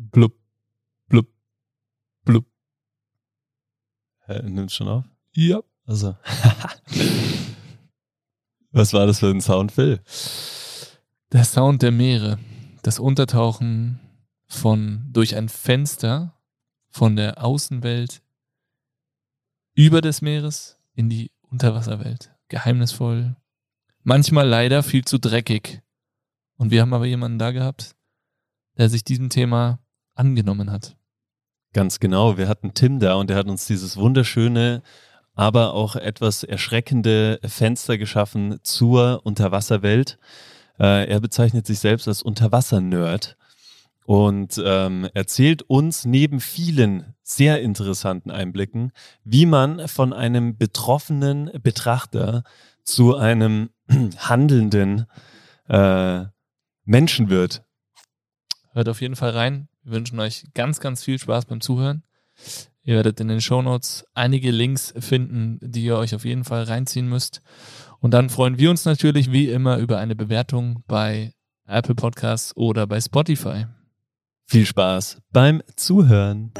Blub, blub, blub. Hä, Nimmt schon auf? Ja. Also. Was war das für ein Sound, Phil? Der Sound der Meere. Das Untertauchen von durch ein Fenster von der Außenwelt über des Meeres in die Unterwasserwelt. Geheimnisvoll. Manchmal leider viel zu dreckig. Und wir haben aber jemanden da gehabt, der sich diesem Thema angenommen hat. Ganz genau. Wir hatten Tim da und der hat uns dieses wunderschöne, aber auch etwas erschreckende Fenster geschaffen zur Unterwasserwelt. Äh, er bezeichnet sich selbst als Unterwasser-Nerd und ähm, erzählt uns neben vielen sehr interessanten Einblicken, wie man von einem betroffenen Betrachter zu einem handelnden äh, Menschen wird. Hört auf jeden Fall rein. Wir wünschen euch ganz, ganz viel Spaß beim Zuhören. Ihr werdet in den Shownotes einige Links finden, die ihr euch auf jeden Fall reinziehen müsst. Und dann freuen wir uns natürlich wie immer über eine Bewertung bei Apple Podcasts oder bei Spotify. Viel Spaß beim Zuhören.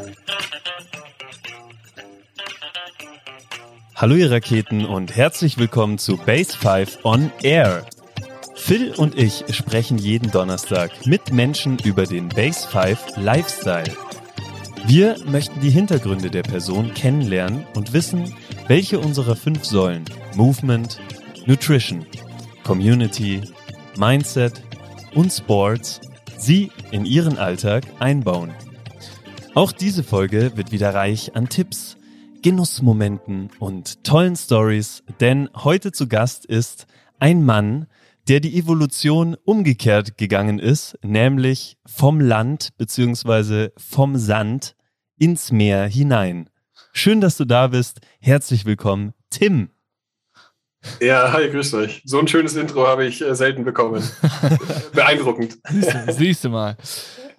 Hallo ihr Raketen und herzlich willkommen zu Base 5 on Air. Phil und ich sprechen jeden Donnerstag mit Menschen über den Base 5 Lifestyle. Wir möchten die Hintergründe der Person kennenlernen und wissen, welche unserer fünf Säulen Movement, Nutrition, Community, Mindset und Sports sie in ihren Alltag einbauen. Auch diese Folge wird wieder reich an Tipps, Genussmomenten und tollen Stories, denn heute zu Gast ist ein Mann, der die Evolution umgekehrt gegangen ist, nämlich vom Land bzw. vom Sand ins Meer hinein. Schön, dass du da bist. Herzlich willkommen, Tim. Ja, hi, grüßt euch. So ein schönes Intro habe ich äh, selten bekommen. Beeindruckend. Siehst du, siehst du mal.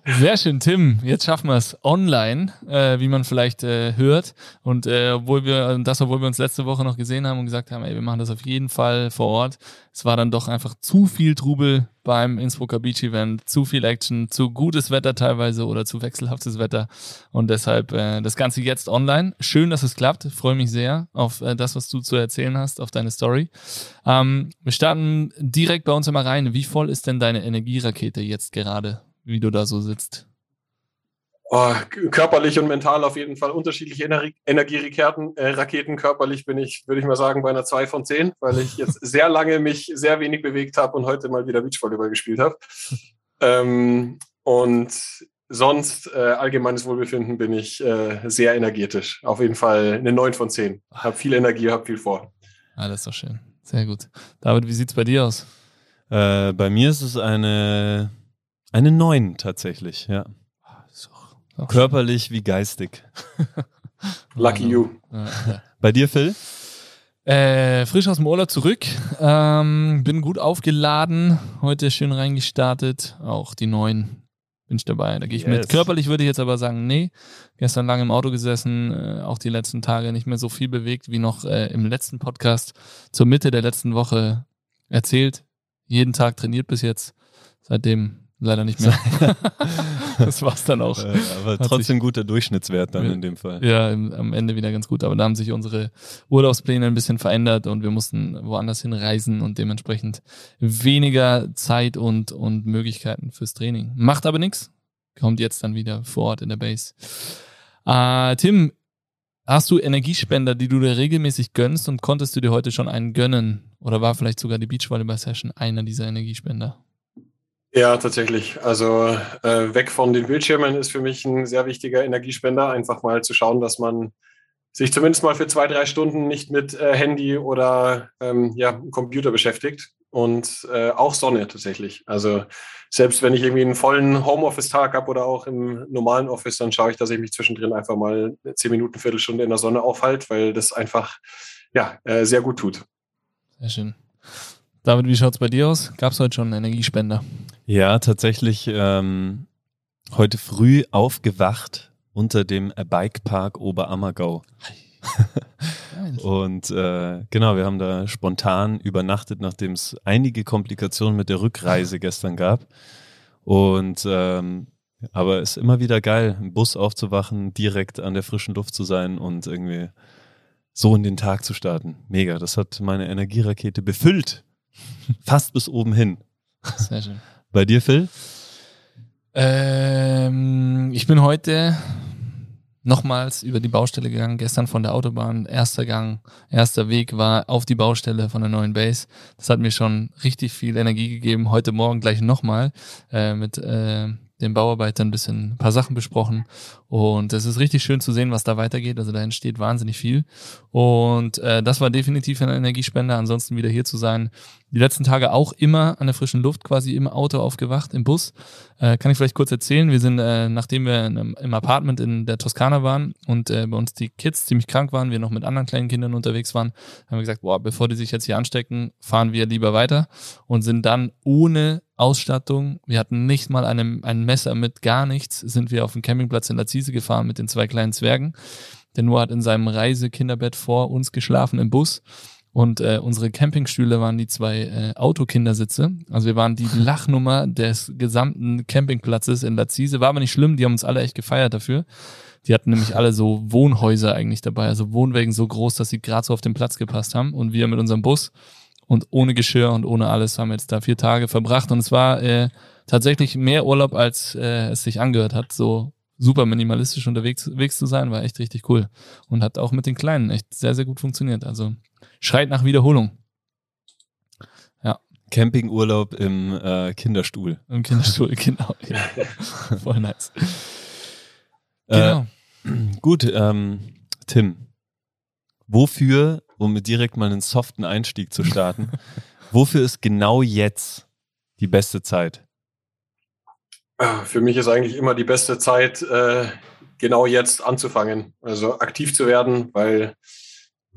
Sehr schön, Tim. Jetzt schaffen wir es online, äh, wie man vielleicht äh, hört. Und äh, obwohl wir, das, obwohl wir uns letzte Woche noch gesehen haben und gesagt haben, ey, wir machen das auf jeden Fall vor Ort. Es war dann doch einfach zu viel Trubel beim Innsbrucker Beach Event, zu viel Action, zu gutes Wetter teilweise oder zu wechselhaftes Wetter. Und deshalb äh, das Ganze jetzt online. Schön, dass es klappt. Freue mich sehr auf äh, das, was du zu erzählen hast, auf deine Story. Ähm, wir starten direkt bei uns immer rein. Wie voll ist denn deine Energierakete jetzt gerade? Wie du da so sitzt? Oh, körperlich und mental auf jeden Fall unterschiedliche Ener Energieraketen. Äh, Raketen körperlich bin ich, würde ich mal sagen, bei einer 2 von 10, weil ich jetzt sehr lange mich sehr wenig bewegt habe und heute mal wieder Beachvolleyball gespielt habe. ähm, und sonst äh, allgemeines Wohlbefinden bin ich äh, sehr energetisch. Auf jeden Fall eine 9 von 10. Habe viel Energie, habe viel vor. Ah, das ist doch schön. Sehr gut. David, wie sieht es bei dir aus? Äh, bei mir ist es eine eine 9 tatsächlich, ja. Körperlich wie geistig. Lucky you. Bei dir, Phil? Äh, frisch aus dem Urlaub zurück. Ähm, bin gut aufgeladen. Heute schön reingestartet. Auch die 9 bin ich dabei. Da gehe ich yes. mit. Körperlich würde ich jetzt aber sagen, nee. Gestern lange im Auto gesessen, äh, auch die letzten Tage nicht mehr so viel bewegt wie noch äh, im letzten Podcast zur Mitte der letzten Woche erzählt. Jeden Tag trainiert bis jetzt. Seitdem Leider nicht mehr. das war's dann auch. Äh, aber Hat trotzdem sich, guter Durchschnittswert dann in dem Fall. Ja, im, am Ende wieder ganz gut. Aber da haben sich unsere Urlaubspläne ein bisschen verändert und wir mussten woanders hinreisen und dementsprechend weniger Zeit und, und Möglichkeiten fürs Training. Macht aber nichts. Kommt jetzt dann wieder vor Ort in der Base. Äh, Tim, hast du Energiespender, die du dir regelmäßig gönnst und konntest du dir heute schon einen gönnen? Oder war vielleicht sogar die Beachvolleyball-Session einer dieser Energiespender? Ja, tatsächlich. Also äh, weg von den Bildschirmen ist für mich ein sehr wichtiger Energiespender. Einfach mal zu schauen, dass man sich zumindest mal für zwei, drei Stunden nicht mit äh, Handy oder ähm, ja, Computer beschäftigt. Und äh, auch Sonne tatsächlich. Also selbst wenn ich irgendwie einen vollen Homeoffice-Tag habe oder auch im normalen Office, dann schaue ich, dass ich mich zwischendrin einfach mal zehn Minuten, Viertelstunde in der Sonne aufhalte, weil das einfach ja, äh, sehr gut tut. Sehr schön. David, wie schaut es bei dir aus? Gab es heute schon einen Energiespender? Ja, tatsächlich ähm, heute früh aufgewacht unter dem Bikepark Oberammergau. und äh, genau, wir haben da spontan übernachtet, nachdem es einige Komplikationen mit der Rückreise gestern gab. Und ähm, Aber es ist immer wieder geil, im Bus aufzuwachen, direkt an der frischen Luft zu sein und irgendwie so in den Tag zu starten. Mega, das hat meine Energierakete befüllt. Fast bis oben hin. Sehr schön. Bei dir, Phil? Ähm, ich bin heute nochmals über die Baustelle gegangen, gestern von der Autobahn. Erster Gang, erster Weg war auf die Baustelle von der neuen Base. Das hat mir schon richtig viel Energie gegeben. Heute Morgen gleich nochmal äh, mit äh, den Bauarbeitern ein bisschen ein paar Sachen besprochen und es ist richtig schön zu sehen, was da weitergeht. Also da entsteht wahnsinnig viel und äh, das war definitiv ein Energiespender. Ansonsten wieder hier zu sein. Die letzten Tage auch immer an der frischen Luft, quasi im Auto aufgewacht, im Bus. Äh, kann ich vielleicht kurz erzählen. Wir sind, äh, nachdem wir in, im Apartment in der Toskana waren und äh, bei uns die Kids ziemlich krank waren, wir noch mit anderen kleinen Kindern unterwegs waren, haben wir gesagt, boah, bevor die sich jetzt hier anstecken, fahren wir lieber weiter und sind dann ohne Ausstattung, wir hatten nicht mal eine, ein Messer mit gar nichts, sind wir auf dem Campingplatz in Lazise gefahren mit den zwei kleinen Zwergen. Der Noah hat in seinem Reisekinderbett vor uns geschlafen im Bus. Und äh, unsere Campingstühle waren die zwei äh, Autokindersitze. Also wir waren die Lachnummer des gesamten Campingplatzes in Lazise. War aber nicht schlimm, die haben uns alle echt gefeiert dafür. Die hatten nämlich alle so Wohnhäuser eigentlich dabei, also Wohnwägen so groß, dass sie gerade so auf den Platz gepasst haben. Und wir mit unserem Bus und ohne Geschirr und ohne alles haben wir jetzt da vier Tage verbracht. Und es war äh, tatsächlich mehr Urlaub, als äh, es sich angehört hat. So super minimalistisch unterwegs, unterwegs zu sein, war echt richtig cool. Und hat auch mit den Kleinen echt sehr, sehr gut funktioniert. Also schreit nach Wiederholung. Ja. Campingurlaub im äh, Kinderstuhl. Im Kinderstuhl, genau. Ja. Voll nice. Genau. Äh, gut, ähm, Tim. Wofür, um mit direkt mal einen soften Einstieg zu starten, wofür ist genau jetzt die beste Zeit? Ah, für mich ist eigentlich immer die beste Zeit, äh, genau jetzt anzufangen, also aktiv zu werden, weil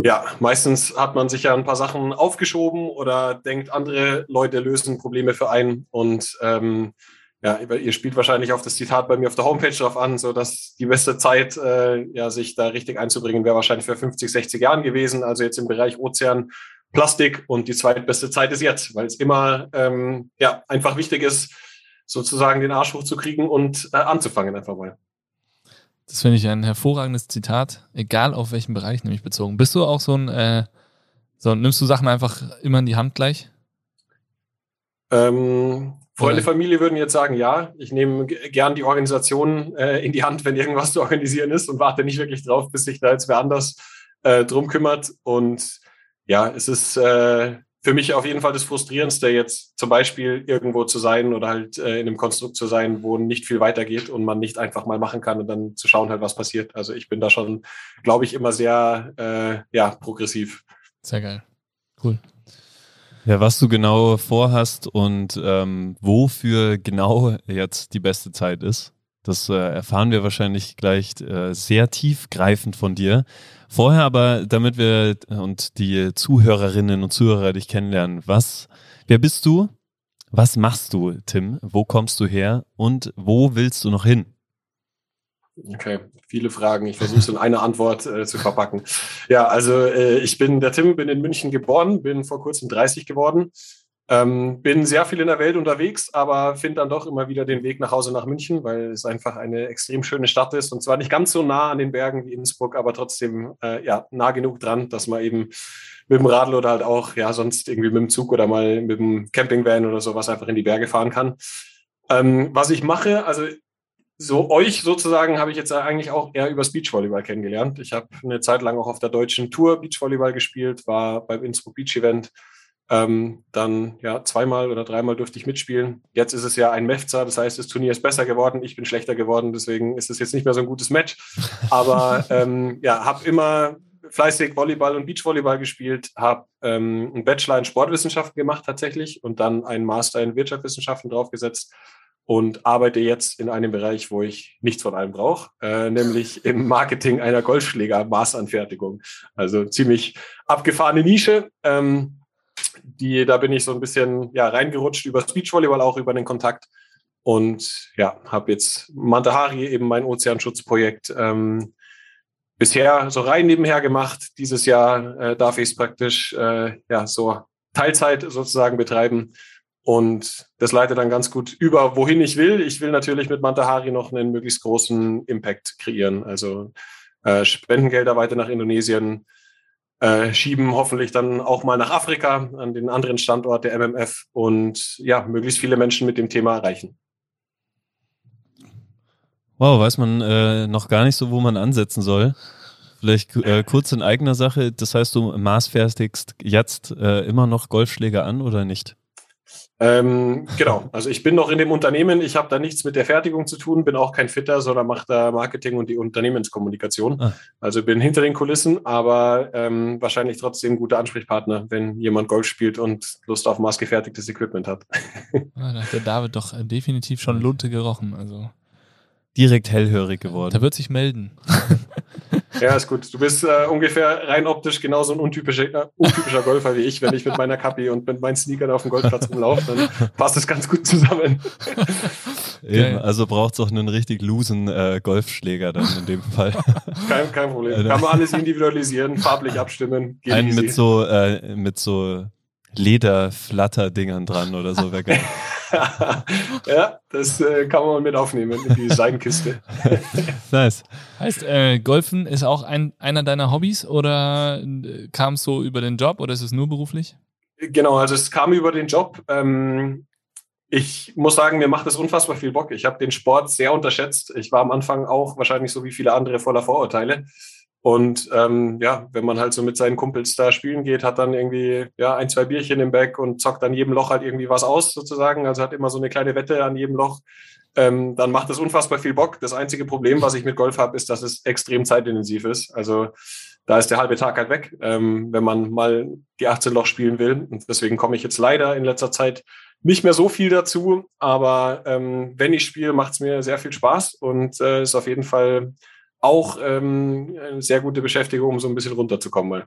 ja, meistens hat man sich ja ein paar Sachen aufgeschoben oder denkt, andere Leute lösen Probleme für einen. Und ähm, ja, ihr spielt wahrscheinlich auf das Zitat bei mir auf der Homepage drauf an, so dass die beste Zeit, äh, ja, sich da richtig einzubringen, wäre wahrscheinlich für 50, 60 Jahren gewesen. Also jetzt im Bereich Ozean, Plastik und die zweitbeste Zeit ist jetzt, weil es immer ähm, ja einfach wichtig ist, sozusagen den Arsch hochzukriegen und äh, anzufangen einfach mal. Das finde ich ein hervorragendes Zitat, egal auf welchen Bereich nämlich bezogen. Bist du auch so ein, äh, so nimmst du Sachen einfach immer in die Hand gleich? Ähm, Freunde, Familie würden jetzt sagen, ja, ich nehme gern die Organisation äh, in die Hand, wenn irgendwas zu organisieren ist und warte nicht wirklich drauf, bis sich da jetzt wer anders äh, drum kümmert. Und ja, es ist äh, für mich auf jeden Fall das Frustrierendste, jetzt zum Beispiel irgendwo zu sein oder halt äh, in einem Konstrukt zu sein, wo nicht viel weitergeht und man nicht einfach mal machen kann und dann zu schauen halt, was passiert. Also ich bin da schon, glaube ich, immer sehr äh, ja, progressiv. Sehr geil. Cool. Ja, was du genau vorhast und ähm, wofür genau jetzt die beste Zeit ist, das äh, erfahren wir wahrscheinlich gleich äh, sehr tiefgreifend von dir. Vorher aber, damit wir und die Zuhörerinnen und Zuhörer dich kennenlernen, was, wer bist du? Was machst du, Tim? Wo kommst du her? Und wo willst du noch hin? Okay, viele Fragen. Ich versuche es in eine Antwort äh, zu verpacken. Ja, also äh, ich bin der Tim, bin in München geboren, bin vor kurzem 30 geworden ähm, bin sehr viel in der Welt unterwegs, aber finde dann doch immer wieder den Weg nach Hause nach München, weil es einfach eine extrem schöne Stadt ist und zwar nicht ganz so nah an den Bergen wie Innsbruck, aber trotzdem äh, ja, nah genug dran, dass man eben mit dem Radl oder halt auch ja sonst irgendwie mit dem Zug oder mal mit dem Campingvan oder sowas einfach in die Berge fahren kann. Ähm, was ich mache, also so euch sozusagen habe ich jetzt eigentlich auch eher über Beachvolleyball kennengelernt. Ich habe eine Zeit lang auch auf der deutschen Tour Beachvolleyball gespielt, war beim Innsbruck Beach Event ähm, dann ja zweimal oder dreimal durfte ich mitspielen. Jetzt ist es ja ein Mefza, das heißt, das Turnier ist besser geworden, ich bin schlechter geworden, deswegen ist es jetzt nicht mehr so ein gutes Match. Aber ähm, ja, habe immer fleißig Volleyball und Beachvolleyball gespielt, habe ähm, einen Bachelor in Sportwissenschaften gemacht tatsächlich und dann einen Master in Wirtschaftswissenschaften draufgesetzt und arbeite jetzt in einem Bereich, wo ich nichts von allem brauche, äh, nämlich im Marketing einer Golfschläger-Maßanfertigung. Also ziemlich abgefahrene Nische. Ähm, die, da bin ich so ein bisschen ja, reingerutscht über Speechvolleyball, auch über den Kontakt. Und ja, habe jetzt Mantahari, eben mein Ozeanschutzprojekt, ähm, bisher so rein nebenher gemacht. Dieses Jahr äh, darf ich es praktisch äh, ja, so Teilzeit sozusagen betreiben. Und das leitet dann ganz gut über, wohin ich will. Ich will natürlich mit Mantahari noch einen möglichst großen Impact kreieren. Also äh, Spendengelder weiter nach Indonesien äh, schieben, hoffentlich dann auch mal nach Afrika, an den anderen Standort der MMF und ja, möglichst viele Menschen mit dem Thema erreichen. Wow, weiß man äh, noch gar nicht so, wo man ansetzen soll. Vielleicht äh, kurz in eigener Sache, das heißt, du maßfertigst jetzt äh, immer noch Golfschläger an oder nicht? Ähm, genau, also ich bin noch in dem Unternehmen, ich habe da nichts mit der Fertigung zu tun, bin auch kein Fitter, sondern mache da Marketing und die Unternehmenskommunikation. Ah. Also bin hinter den Kulissen, aber ähm, wahrscheinlich trotzdem guter Ansprechpartner, wenn jemand Golf spielt und Lust auf maßgefertigtes Equipment hat. Ah, da hat der David doch äh, definitiv schon Lunte gerochen. Also direkt hellhörig geworden. Der wird sich melden. Ja, ist gut. Du bist äh, ungefähr rein optisch genauso ein untypischer, äh, untypischer Golfer wie ich. Wenn ich mit meiner Kapi und mit meinen Sneakern auf dem Golfplatz rumlaufe, dann passt es ganz gut zusammen. Eben, also braucht es auch einen richtig losen äh, Golfschläger dann in dem Fall. Kein, kein Problem. Kann man alles individualisieren, farblich abstimmen. Einen mit so, äh, mit so Lederflatter-Dingern dran oder so wäre geil. ja, das äh, kann man mit aufnehmen in die Seidenkiste. nice. Heißt, äh, Golfen ist auch ein, einer deiner Hobbys oder äh, kam es so über den Job oder ist es nur beruflich? Genau, also es kam über den Job. Ähm, ich muss sagen, mir macht es unfassbar viel Bock. Ich habe den Sport sehr unterschätzt. Ich war am Anfang auch wahrscheinlich so wie viele andere voller Vorurteile. Und ähm, ja, wenn man halt so mit seinen Kumpels da spielen geht, hat dann irgendwie ja ein, zwei Bierchen im Back und zockt an jedem Loch halt irgendwie was aus sozusagen. Also hat immer so eine kleine Wette an jedem Loch. Ähm, dann macht es unfassbar viel Bock. Das einzige Problem, was ich mit Golf habe, ist, dass es extrem zeitintensiv ist. Also da ist der halbe Tag halt weg, ähm, wenn man mal die 18 Loch spielen will. Und deswegen komme ich jetzt leider in letzter Zeit nicht mehr so viel dazu. Aber ähm, wenn ich spiele, macht es mir sehr viel Spaß und äh, ist auf jeden Fall auch ähm, eine sehr gute Beschäftigung, um so ein bisschen runterzukommen. Mal.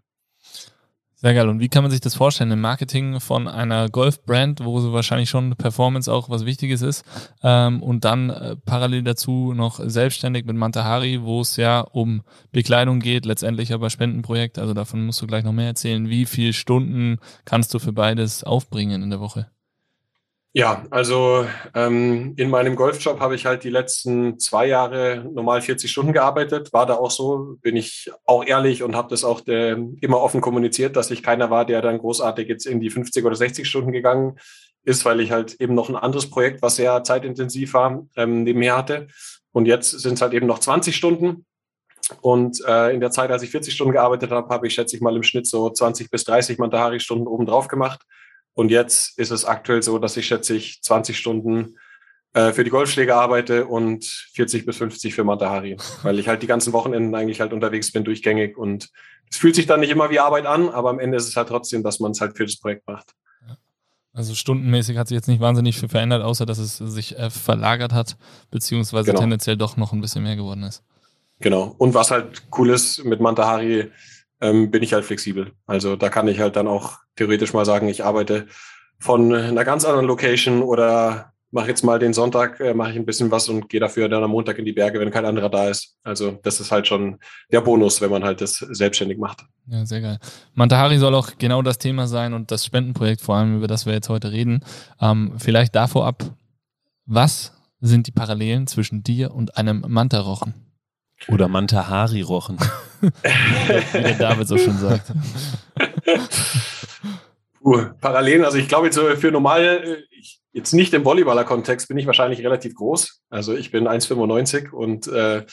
Sehr geil. Und wie kann man sich das vorstellen im Marketing von einer Golf-Brand, wo so wahrscheinlich schon Performance auch was Wichtiges ist ähm, und dann äh, parallel dazu noch selbstständig mit Mantahari, wo es ja um Bekleidung geht, letztendlich aber Spendenprojekt. Also davon musst du gleich noch mehr erzählen. Wie viele Stunden kannst du für beides aufbringen in der Woche? Ja, also ähm, in meinem Golfjob habe ich halt die letzten zwei Jahre normal 40 Stunden gearbeitet. War da auch so, bin ich auch ehrlich und habe das auch der, immer offen kommuniziert, dass ich keiner war, der dann großartig jetzt in die 50 oder 60 Stunden gegangen ist, weil ich halt eben noch ein anderes Projekt, was sehr zeitintensiv war, ähm, nebenher hatte. Und jetzt sind es halt eben noch 20 Stunden. Und äh, in der Zeit, als ich 40 Stunden gearbeitet habe, habe ich, schätze ich mal, im Schnitt so 20 bis 30 Mantahari-Stunden oben drauf gemacht. Und jetzt ist es aktuell so, dass ich schätze ich 20 Stunden äh, für die Golfschläge arbeite und 40 bis 50 für Matahari, weil ich halt die ganzen Wochenenden eigentlich halt unterwegs bin, durchgängig. Und es fühlt sich dann nicht immer wie Arbeit an, aber am Ende ist es halt trotzdem, dass man es halt für das Projekt macht. Also stundenmäßig hat sich jetzt nicht wahnsinnig viel verändert, außer dass es sich äh, verlagert hat, beziehungsweise genau. tendenziell doch noch ein bisschen mehr geworden ist. Genau. Und was halt cool ist mit Mantahari, ähm, bin ich halt flexibel. Also da kann ich halt dann auch theoretisch mal sagen, ich arbeite von einer ganz anderen Location oder mache jetzt mal den Sonntag, äh, mache ich ein bisschen was und gehe dafür dann am Montag in die Berge, wenn kein anderer da ist. Also das ist halt schon der Bonus, wenn man halt das selbstständig macht. Ja, sehr geil. Mantahari soll auch genau das Thema sein und das Spendenprojekt vor allem, über das wir jetzt heute reden. Ähm, vielleicht davor ab, was sind die Parallelen zwischen dir und einem Mantarochen? Oder Mantahari-Rochen. Wie der David so schon sagt. Parallelen, also ich glaube jetzt für normal, ich, jetzt nicht im Volleyballer-Kontext, bin ich wahrscheinlich relativ groß. Also ich bin 1,95 und äh,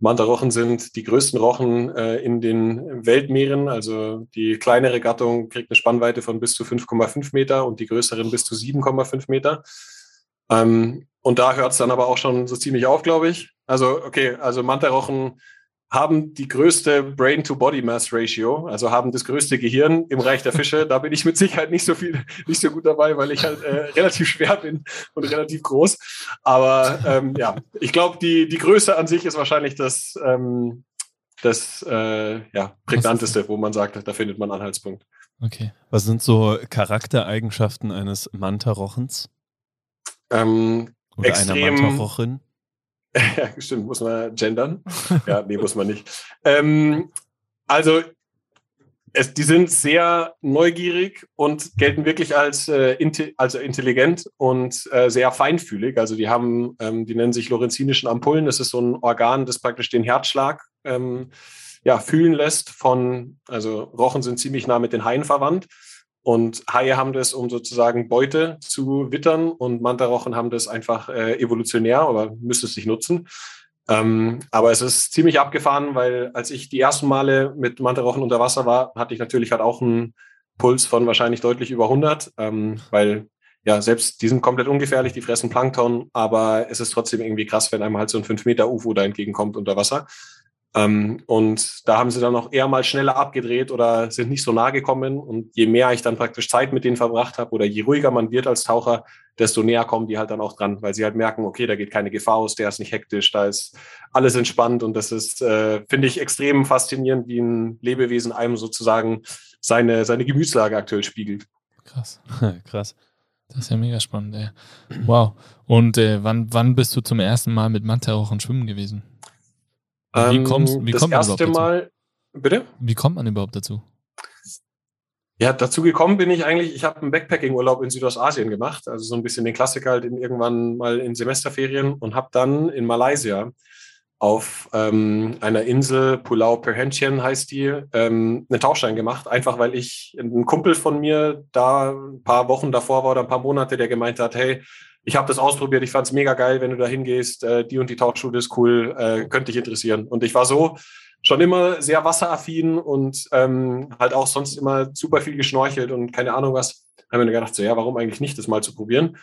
Manta-Rochen sind die größten Rochen äh, in den Weltmeeren. Also die kleinere Gattung kriegt eine Spannweite von bis zu 5,5 Meter und die größeren bis zu 7,5 Meter. Ähm, und da hört es dann aber auch schon so ziemlich auf, glaube ich. Also, okay, also Mantarochen haben die größte Brain-to-Body-Mass-Ratio, also haben das größte Gehirn im Reich der Fische. Da bin ich mit Sicherheit nicht so viel, nicht so gut dabei, weil ich halt äh, relativ schwer bin und relativ groß. Aber ähm, ja, ich glaube, die, die Größe an sich ist wahrscheinlich das, ähm, das äh, ja, prägnanteste, wo man sagt, da findet man Anhaltspunkt. Okay. Was sind so Charaktereigenschaften eines Mantarochens? Ähm, Oder extrem, einer Mantarochin? ja, stimmt, muss man gendern? ja, nee, muss man nicht. Ähm, also es, die sind sehr neugierig und gelten wirklich als äh, inte, also intelligent und äh, sehr feinfühlig. Also die haben, ähm, die nennen sich lorenzinischen Ampullen. Das ist so ein Organ, das praktisch den Herzschlag ähm, ja, fühlen lässt. Von, also Rochen sind ziemlich nah mit den Haien verwandt. Und Haie haben das, um sozusagen Beute zu wittern und Mantarochen haben das einfach äh, evolutionär oder müssen es sich nutzen. Ähm, aber es ist ziemlich abgefahren, weil als ich die ersten Male mit Mantarochen unter Wasser war, hatte ich natürlich halt auch einen Puls von wahrscheinlich deutlich über 100, ähm, weil ja, selbst die sind komplett ungefährlich, die fressen Plankton, aber es ist trotzdem irgendwie krass, wenn einem halt so ein 5 Meter UFO da entgegenkommt unter Wasser. Ähm, und da haben sie dann auch eher mal schneller abgedreht oder sind nicht so nah gekommen. Und je mehr ich dann praktisch Zeit mit denen verbracht habe oder je ruhiger man wird als Taucher, desto näher kommen die halt dann auch dran, weil sie halt merken, okay, da geht keine Gefahr aus, der ist nicht hektisch, da ist alles entspannt. Und das ist, äh, finde ich, extrem faszinierend, wie ein Lebewesen einem sozusagen seine, seine Gemütslage aktuell spiegelt. Krass. Krass. Das ist ja mega spannend, ey. Wow. Und äh, wann, wann bist du zum ersten Mal mit Mantarochen schwimmen gewesen? Wie, ähm, kommst, wie das kommt man erste Mal, bitte? Wie kommt man überhaupt dazu? Ja, dazu gekommen bin ich eigentlich, ich habe einen Backpacking-Urlaub in Südostasien gemacht, also so ein bisschen den Klassiker halt in, irgendwann mal in Semesterferien und habe dann in Malaysia auf ähm, einer Insel, Pulau Perhentian heißt die, ähm, einen Tauchschein gemacht, einfach weil ich, ein Kumpel von mir da ein paar Wochen davor war oder ein paar Monate, der gemeint hat, hey, ich habe das ausprobiert, ich fand es mega geil, wenn du da hingehst, äh, die und die Tauchschule ist cool, äh, könnte dich interessieren. Und ich war so schon immer sehr wasseraffin und ähm, halt auch sonst immer super viel geschnorchelt und keine Ahnung was. Haben wir gedacht, so ja, warum eigentlich nicht, das mal zu probieren?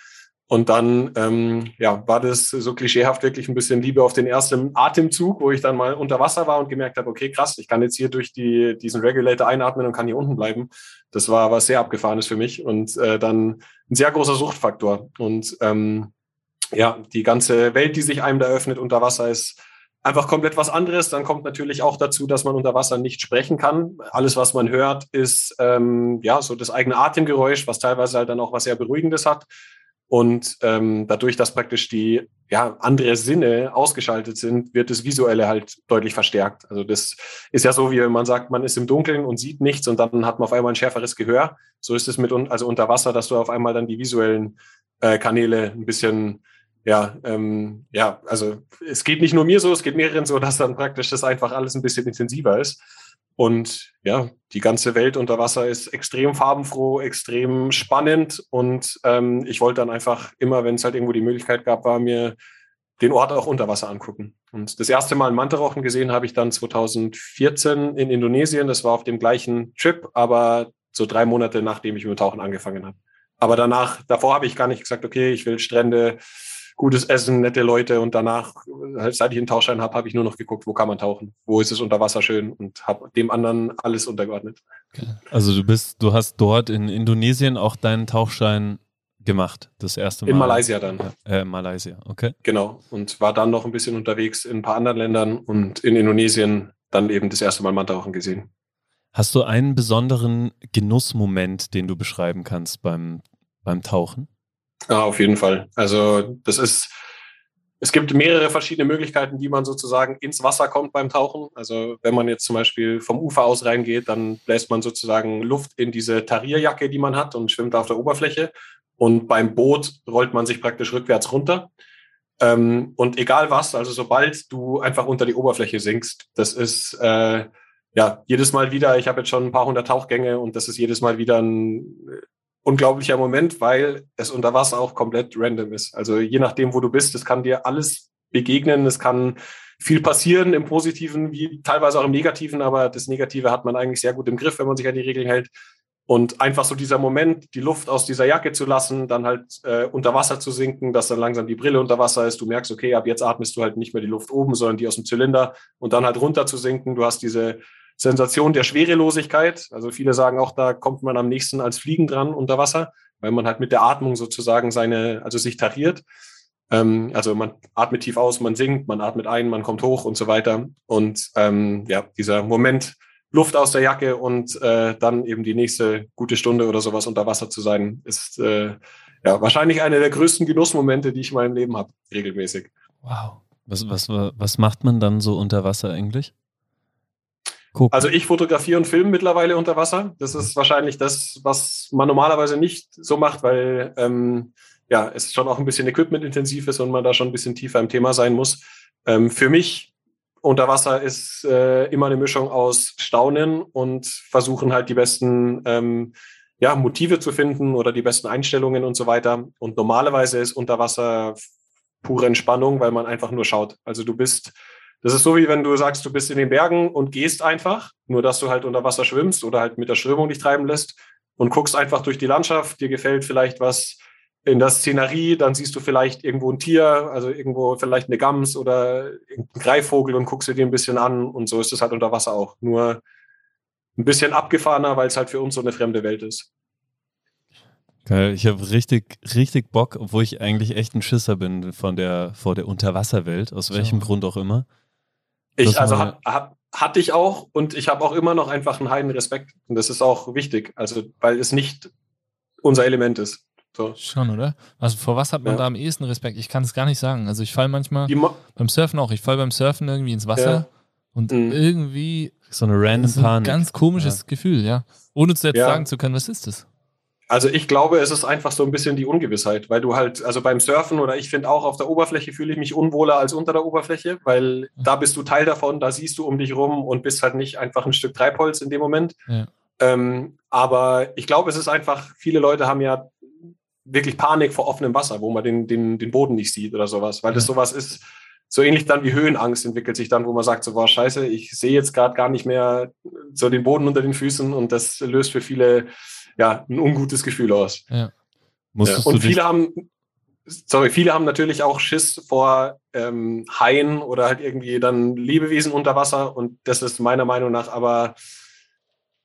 Und dann ähm, ja, war das so klischeehaft wirklich ein bisschen Liebe auf den ersten Atemzug, wo ich dann mal unter Wasser war und gemerkt habe, okay, krass, ich kann jetzt hier durch die, diesen Regulator einatmen und kann hier unten bleiben. Das war was sehr abgefahrenes für mich und äh, dann ein sehr großer Suchtfaktor. Und ähm, ja, die ganze Welt, die sich einem da öffnet unter Wasser, ist einfach komplett was anderes. Dann kommt natürlich auch dazu, dass man unter Wasser nicht sprechen kann. Alles, was man hört, ist ähm, ja so das eigene Atemgeräusch, was teilweise halt dann auch was sehr Beruhigendes hat. Und ähm, dadurch, dass praktisch die ja, andere Sinne ausgeschaltet sind, wird das Visuelle halt deutlich verstärkt. Also das ist ja so, wie wenn man sagt, man ist im Dunkeln und sieht nichts und dann hat man auf einmal ein schärferes Gehör. So ist es mit also unter Wasser, dass du auf einmal dann die visuellen äh, Kanäle ein bisschen ja, ähm, ja, also es geht nicht nur mir so, es geht mehreren so, dass dann praktisch das einfach alles ein bisschen intensiver ist. Und ja, die ganze Welt unter Wasser ist extrem farbenfroh, extrem spannend. Und ähm, ich wollte dann einfach immer, wenn es halt irgendwo die Möglichkeit gab, war mir den Ort auch unter Wasser angucken. Und das erste Mal Mantarochen gesehen habe ich dann 2014 in Indonesien. Das war auf dem gleichen Trip, aber so drei Monate nachdem ich mit Tauchen angefangen habe. Aber danach, davor habe ich gar nicht gesagt, okay, ich will Strände, gutes Essen, nette Leute und danach, seit ich einen Tauchschein habe, habe ich nur noch geguckt, wo kann man tauchen, wo ist es unter Wasser schön und habe dem anderen alles untergeordnet. Also du bist, du hast dort in Indonesien auch deinen Tauchschein gemacht, das erste Mal. In Malaysia dann. Äh, Malaysia, okay. Genau. Und war dann noch ein bisschen unterwegs in ein paar anderen Ländern und in Indonesien dann eben das erste Mal Mantauchen gesehen. Hast du einen besonderen Genussmoment, den du beschreiben kannst beim, beim Tauchen? Ja, auf jeden Fall. Also das ist, es gibt mehrere verschiedene Möglichkeiten, wie man sozusagen ins Wasser kommt beim Tauchen. Also wenn man jetzt zum Beispiel vom Ufer aus reingeht, dann bläst man sozusagen Luft in diese Tarierjacke, die man hat und schwimmt auf der Oberfläche. Und beim Boot rollt man sich praktisch rückwärts runter. Ähm, und egal was, also sobald du einfach unter die Oberfläche sinkst, das ist äh, ja jedes Mal wieder, ich habe jetzt schon ein paar hundert Tauchgänge und das ist jedes Mal wieder ein unglaublicher Moment, weil es unter Wasser auch komplett random ist. Also je nachdem, wo du bist, es kann dir alles begegnen, es kann viel passieren im Positiven, wie teilweise auch im Negativen, aber das Negative hat man eigentlich sehr gut im Griff, wenn man sich an die Regeln hält. Und einfach so dieser Moment, die Luft aus dieser Jacke zu lassen, dann halt äh, unter Wasser zu sinken, dass dann langsam die Brille unter Wasser ist. Du merkst, okay, ab jetzt atmest du halt nicht mehr die Luft oben, sondern die aus dem Zylinder und dann halt runter zu sinken. Du hast diese Sensation der Schwerelosigkeit. Also viele sagen auch, da kommt man am nächsten als Fliegen dran unter Wasser, weil man halt mit der Atmung sozusagen seine, also sich tariert. Ähm, also man atmet tief aus, man sinkt, man atmet ein, man kommt hoch und so weiter. Und ähm, ja, dieser Moment, Luft aus der Jacke und äh, dann eben die nächste gute Stunde oder sowas unter Wasser zu sein, ist äh, ja wahrscheinlich einer der größten Genussmomente, die ich in meinem Leben habe, regelmäßig. Wow. Was, was, was macht man dann so unter Wasser eigentlich? Gucken. Also ich fotografiere und filme mittlerweile unter Wasser. Das ist wahrscheinlich das, was man normalerweise nicht so macht, weil ähm, ja, es schon auch ein bisschen equipmentintensiv ist und man da schon ein bisschen tiefer im Thema sein muss. Ähm, für mich unter Wasser ist äh, immer eine Mischung aus Staunen und versuchen halt die besten ähm, ja, Motive zu finden oder die besten Einstellungen und so weiter. Und normalerweise ist unter Wasser pure Entspannung, weil man einfach nur schaut. Also du bist, das ist so wie wenn du sagst, du bist in den Bergen und gehst einfach, nur dass du halt unter Wasser schwimmst oder halt mit der Strömung dich treiben lässt und guckst einfach durch die Landschaft. Dir gefällt vielleicht was in der Szenerie, dann siehst du vielleicht irgendwo ein Tier, also irgendwo vielleicht eine Gams oder ein Greifvogel und guckst dir den ein bisschen an und so ist es halt unter Wasser auch. Nur ein bisschen abgefahrener, weil es halt für uns so eine fremde Welt ist. Geil, ich habe richtig, richtig Bock, obwohl ich eigentlich echt ein Schisser bin von der, vor der Unterwasserwelt, aus welchem so. Grund auch immer. Ich, also hat, hat, hatte ich auch und ich habe auch immer noch einfach einen heiden Respekt. Und das ist auch wichtig, also weil es nicht unser Element ist. So. Schon, oder? Also vor was hat man ja. da am ehesten Respekt? Ich kann es gar nicht sagen. Also ich falle manchmal beim Surfen auch. Ich falle beim Surfen irgendwie ins Wasser ja. und mhm. irgendwie so eine random ein ganz komisches ja. Gefühl, ja. Ohne zu jetzt sagen zu können, was ist das? Also ich glaube, es ist einfach so ein bisschen die Ungewissheit, weil du halt, also beim Surfen oder ich finde auch auf der Oberfläche fühle ich mich unwohler als unter der Oberfläche, weil da bist du Teil davon, da siehst du um dich rum und bist halt nicht einfach ein Stück Treibholz in dem Moment. Ja. Ähm, aber ich glaube, es ist einfach, viele Leute haben ja wirklich Panik vor offenem Wasser, wo man den, den, den Boden nicht sieht oder sowas, weil das sowas ist, so ähnlich dann wie Höhenangst entwickelt sich dann, wo man sagt, so, boah, scheiße, ich sehe jetzt gerade gar nicht mehr so den Boden unter den Füßen und das löst für viele ja ein ungutes Gefühl aus. Ja. ja. Und viele haben, sorry, viele haben natürlich auch Schiss vor ähm, Haien oder halt irgendwie dann Lebewesen unter Wasser und das ist meiner Meinung nach aber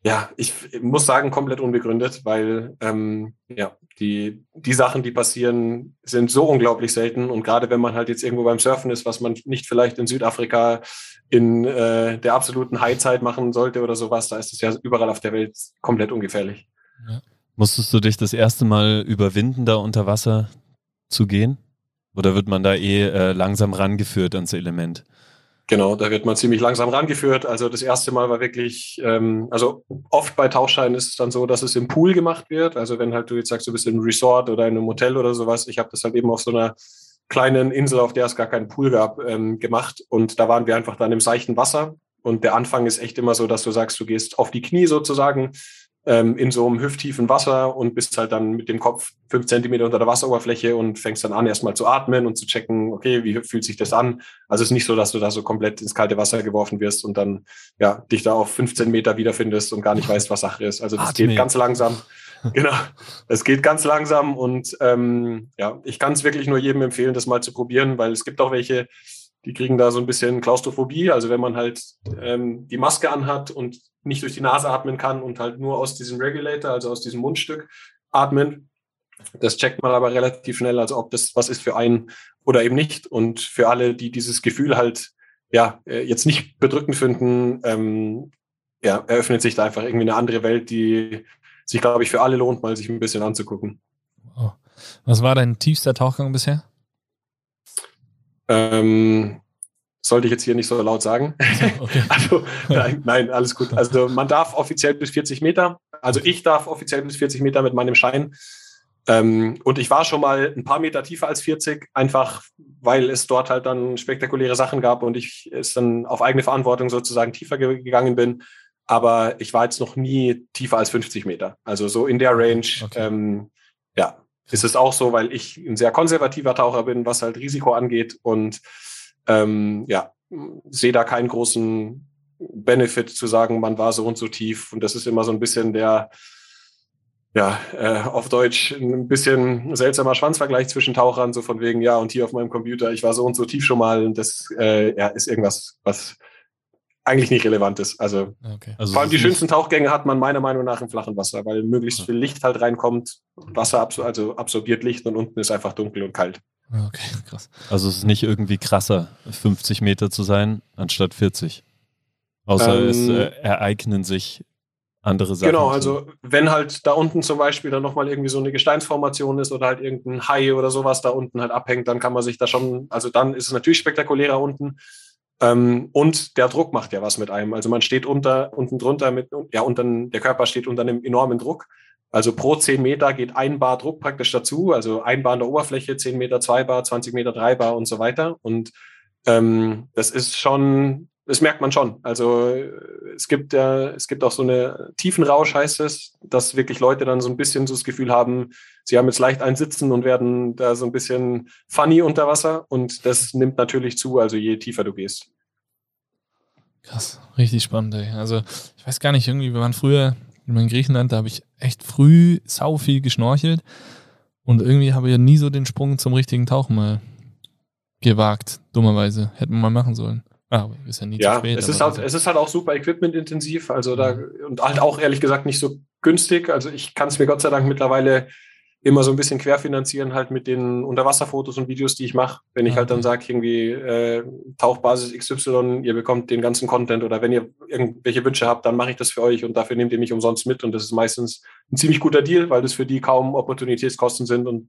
ja, ich muss sagen, komplett unbegründet, weil ähm, ja, die, die Sachen, die passieren, sind so unglaublich selten. Und gerade wenn man halt jetzt irgendwo beim Surfen ist, was man nicht vielleicht in Südafrika in äh, der absoluten Highzeit machen sollte oder sowas, da ist es ja überall auf der Welt komplett ungefährlich. Ja. Musstest du dich das erste Mal überwinden, da unter Wasser zu gehen? Oder wird man da eh äh, langsam rangeführt ans Element? Genau, da wird man ziemlich langsam rangeführt. Also das erste Mal war wirklich, ähm, also oft bei Tauchscheinen ist es dann so, dass es im Pool gemacht wird. Also wenn halt du jetzt sagst, du bist im Resort oder in einem Hotel oder sowas. Ich habe das halt eben auf so einer kleinen Insel, auf der es gar keinen Pool gab, ähm, gemacht. Und da waren wir einfach dann im seichten Wasser. Und der Anfang ist echt immer so, dass du sagst, du gehst auf die Knie sozusagen, ähm, in so einem hüfttiefen Wasser und bist halt dann mit dem Kopf fünf Zentimeter unter der Wasseroberfläche und fängst dann an, erstmal zu atmen und zu checken, okay, wie fühlt sich das an? Also es ist nicht so, dass du da so komplett ins kalte Wasser geworfen wirst und dann ja dich da auf 15 Meter wiederfindest und gar nicht weißt, was Sache ist. Also das Atmen. geht ganz langsam. genau. Es geht ganz langsam und ähm, ja, ich kann es wirklich nur jedem empfehlen, das mal zu probieren, weil es gibt auch welche, die kriegen da so ein bisschen Klaustrophobie. Also wenn man halt ähm, die Maske anhat und nicht durch die Nase atmen kann und halt nur aus diesem Regulator, also aus diesem Mundstück atmen. Das checkt man aber relativ schnell, also ob das was ist für einen oder eben nicht. Und für alle, die dieses Gefühl halt ja äh, jetzt nicht bedrückend finden, ähm, ja, eröffnet sich da einfach irgendwie eine andere Welt, die sich, glaube ich, für alle lohnt, mal sich ein bisschen anzugucken. Oh. Was war dein tiefster Tauchgang bisher? Ähm, sollte ich jetzt hier nicht so laut sagen. Okay. Also nein, nein, alles gut. Also man darf offiziell bis 40 Meter. Also ich darf offiziell bis 40 Meter mit meinem Schein. Ähm, und ich war schon mal ein paar Meter tiefer als 40, einfach weil es dort halt dann spektakuläre Sachen gab und ich es dann auf eigene Verantwortung sozusagen tiefer ge gegangen bin. Aber ich war jetzt noch nie tiefer als 50 Meter. Also so in der Range. Okay. Ähm, ja, ist es auch so, weil ich ein sehr konservativer Taucher bin, was halt Risiko angeht und ähm, ja, sehe da keinen großen Benefit zu sagen, man war so und so tief. Und das ist immer so ein bisschen der, ja, äh, auf Deutsch ein bisschen seltsamer Schwanzvergleich zwischen Tauchern, so von wegen, ja, und hier auf meinem Computer, ich war so und so tief schon mal. Und das äh, ja, ist irgendwas, was eigentlich nicht relevant ist. Also, okay. also vor allem die schönsten Tauchgänge hat man meiner Meinung nach im flachen Wasser, weil möglichst viel Licht halt reinkommt. Wasser absor also absorbiert Licht und unten ist einfach dunkel und kalt. Okay, krass. Also es ist nicht irgendwie krasser, 50 Meter zu sein, anstatt 40. Außer ähm, es äh, ereignen sich andere Sachen. Genau, also wenn halt da unten zum Beispiel dann nochmal irgendwie so eine Gesteinsformation ist oder halt irgendein Hai oder sowas da unten halt abhängt, dann kann man sich da schon, also dann ist es natürlich spektakulärer unten. Ähm, und der Druck macht ja was mit einem. Also man steht unter, unten drunter mit, ja, und dann der Körper steht unter einem enormen Druck. Also pro 10 Meter geht ein Bar Druck praktisch dazu. Also ein Bar an der Oberfläche, 10 Meter zwei Bar, 20 Meter drei Bar und so weiter. Und ähm, das ist schon, das merkt man schon. Also es gibt ja, es gibt auch so eine Tiefenrausch, heißt es, dass wirklich Leute dann so ein bisschen so das Gefühl haben, sie haben jetzt leicht ein Sitzen und werden da so ein bisschen funny unter Wasser. Und das nimmt natürlich zu, also je tiefer du gehst. Krass, richtig spannend, ey. Also ich weiß gar nicht, irgendwie, wir waren früher in Griechenland, da habe ich echt früh sau viel geschnorchelt und irgendwie habe ich ja nie so den Sprung zum richtigen Tauchen mal gewagt, dummerweise. Hätten wir mal machen sollen. Ah, ist ja nie ja, zu spät. Es ist, halt, es ist halt auch super equipmentintensiv, also da und halt auch ehrlich gesagt nicht so günstig. Also ich kann es mir Gott sei Dank mittlerweile immer so ein bisschen querfinanzieren, halt mit den Unterwasserfotos und Videos, die ich mache. Wenn ich okay. halt dann sage, irgendwie äh, Tauchbasis XY, ihr bekommt den ganzen Content oder wenn ihr irgendwelche Wünsche habt, dann mache ich das für euch und dafür nehmt ihr mich umsonst mit. Und das ist meistens ein ziemlich guter Deal, weil das für die kaum Opportunitätskosten sind und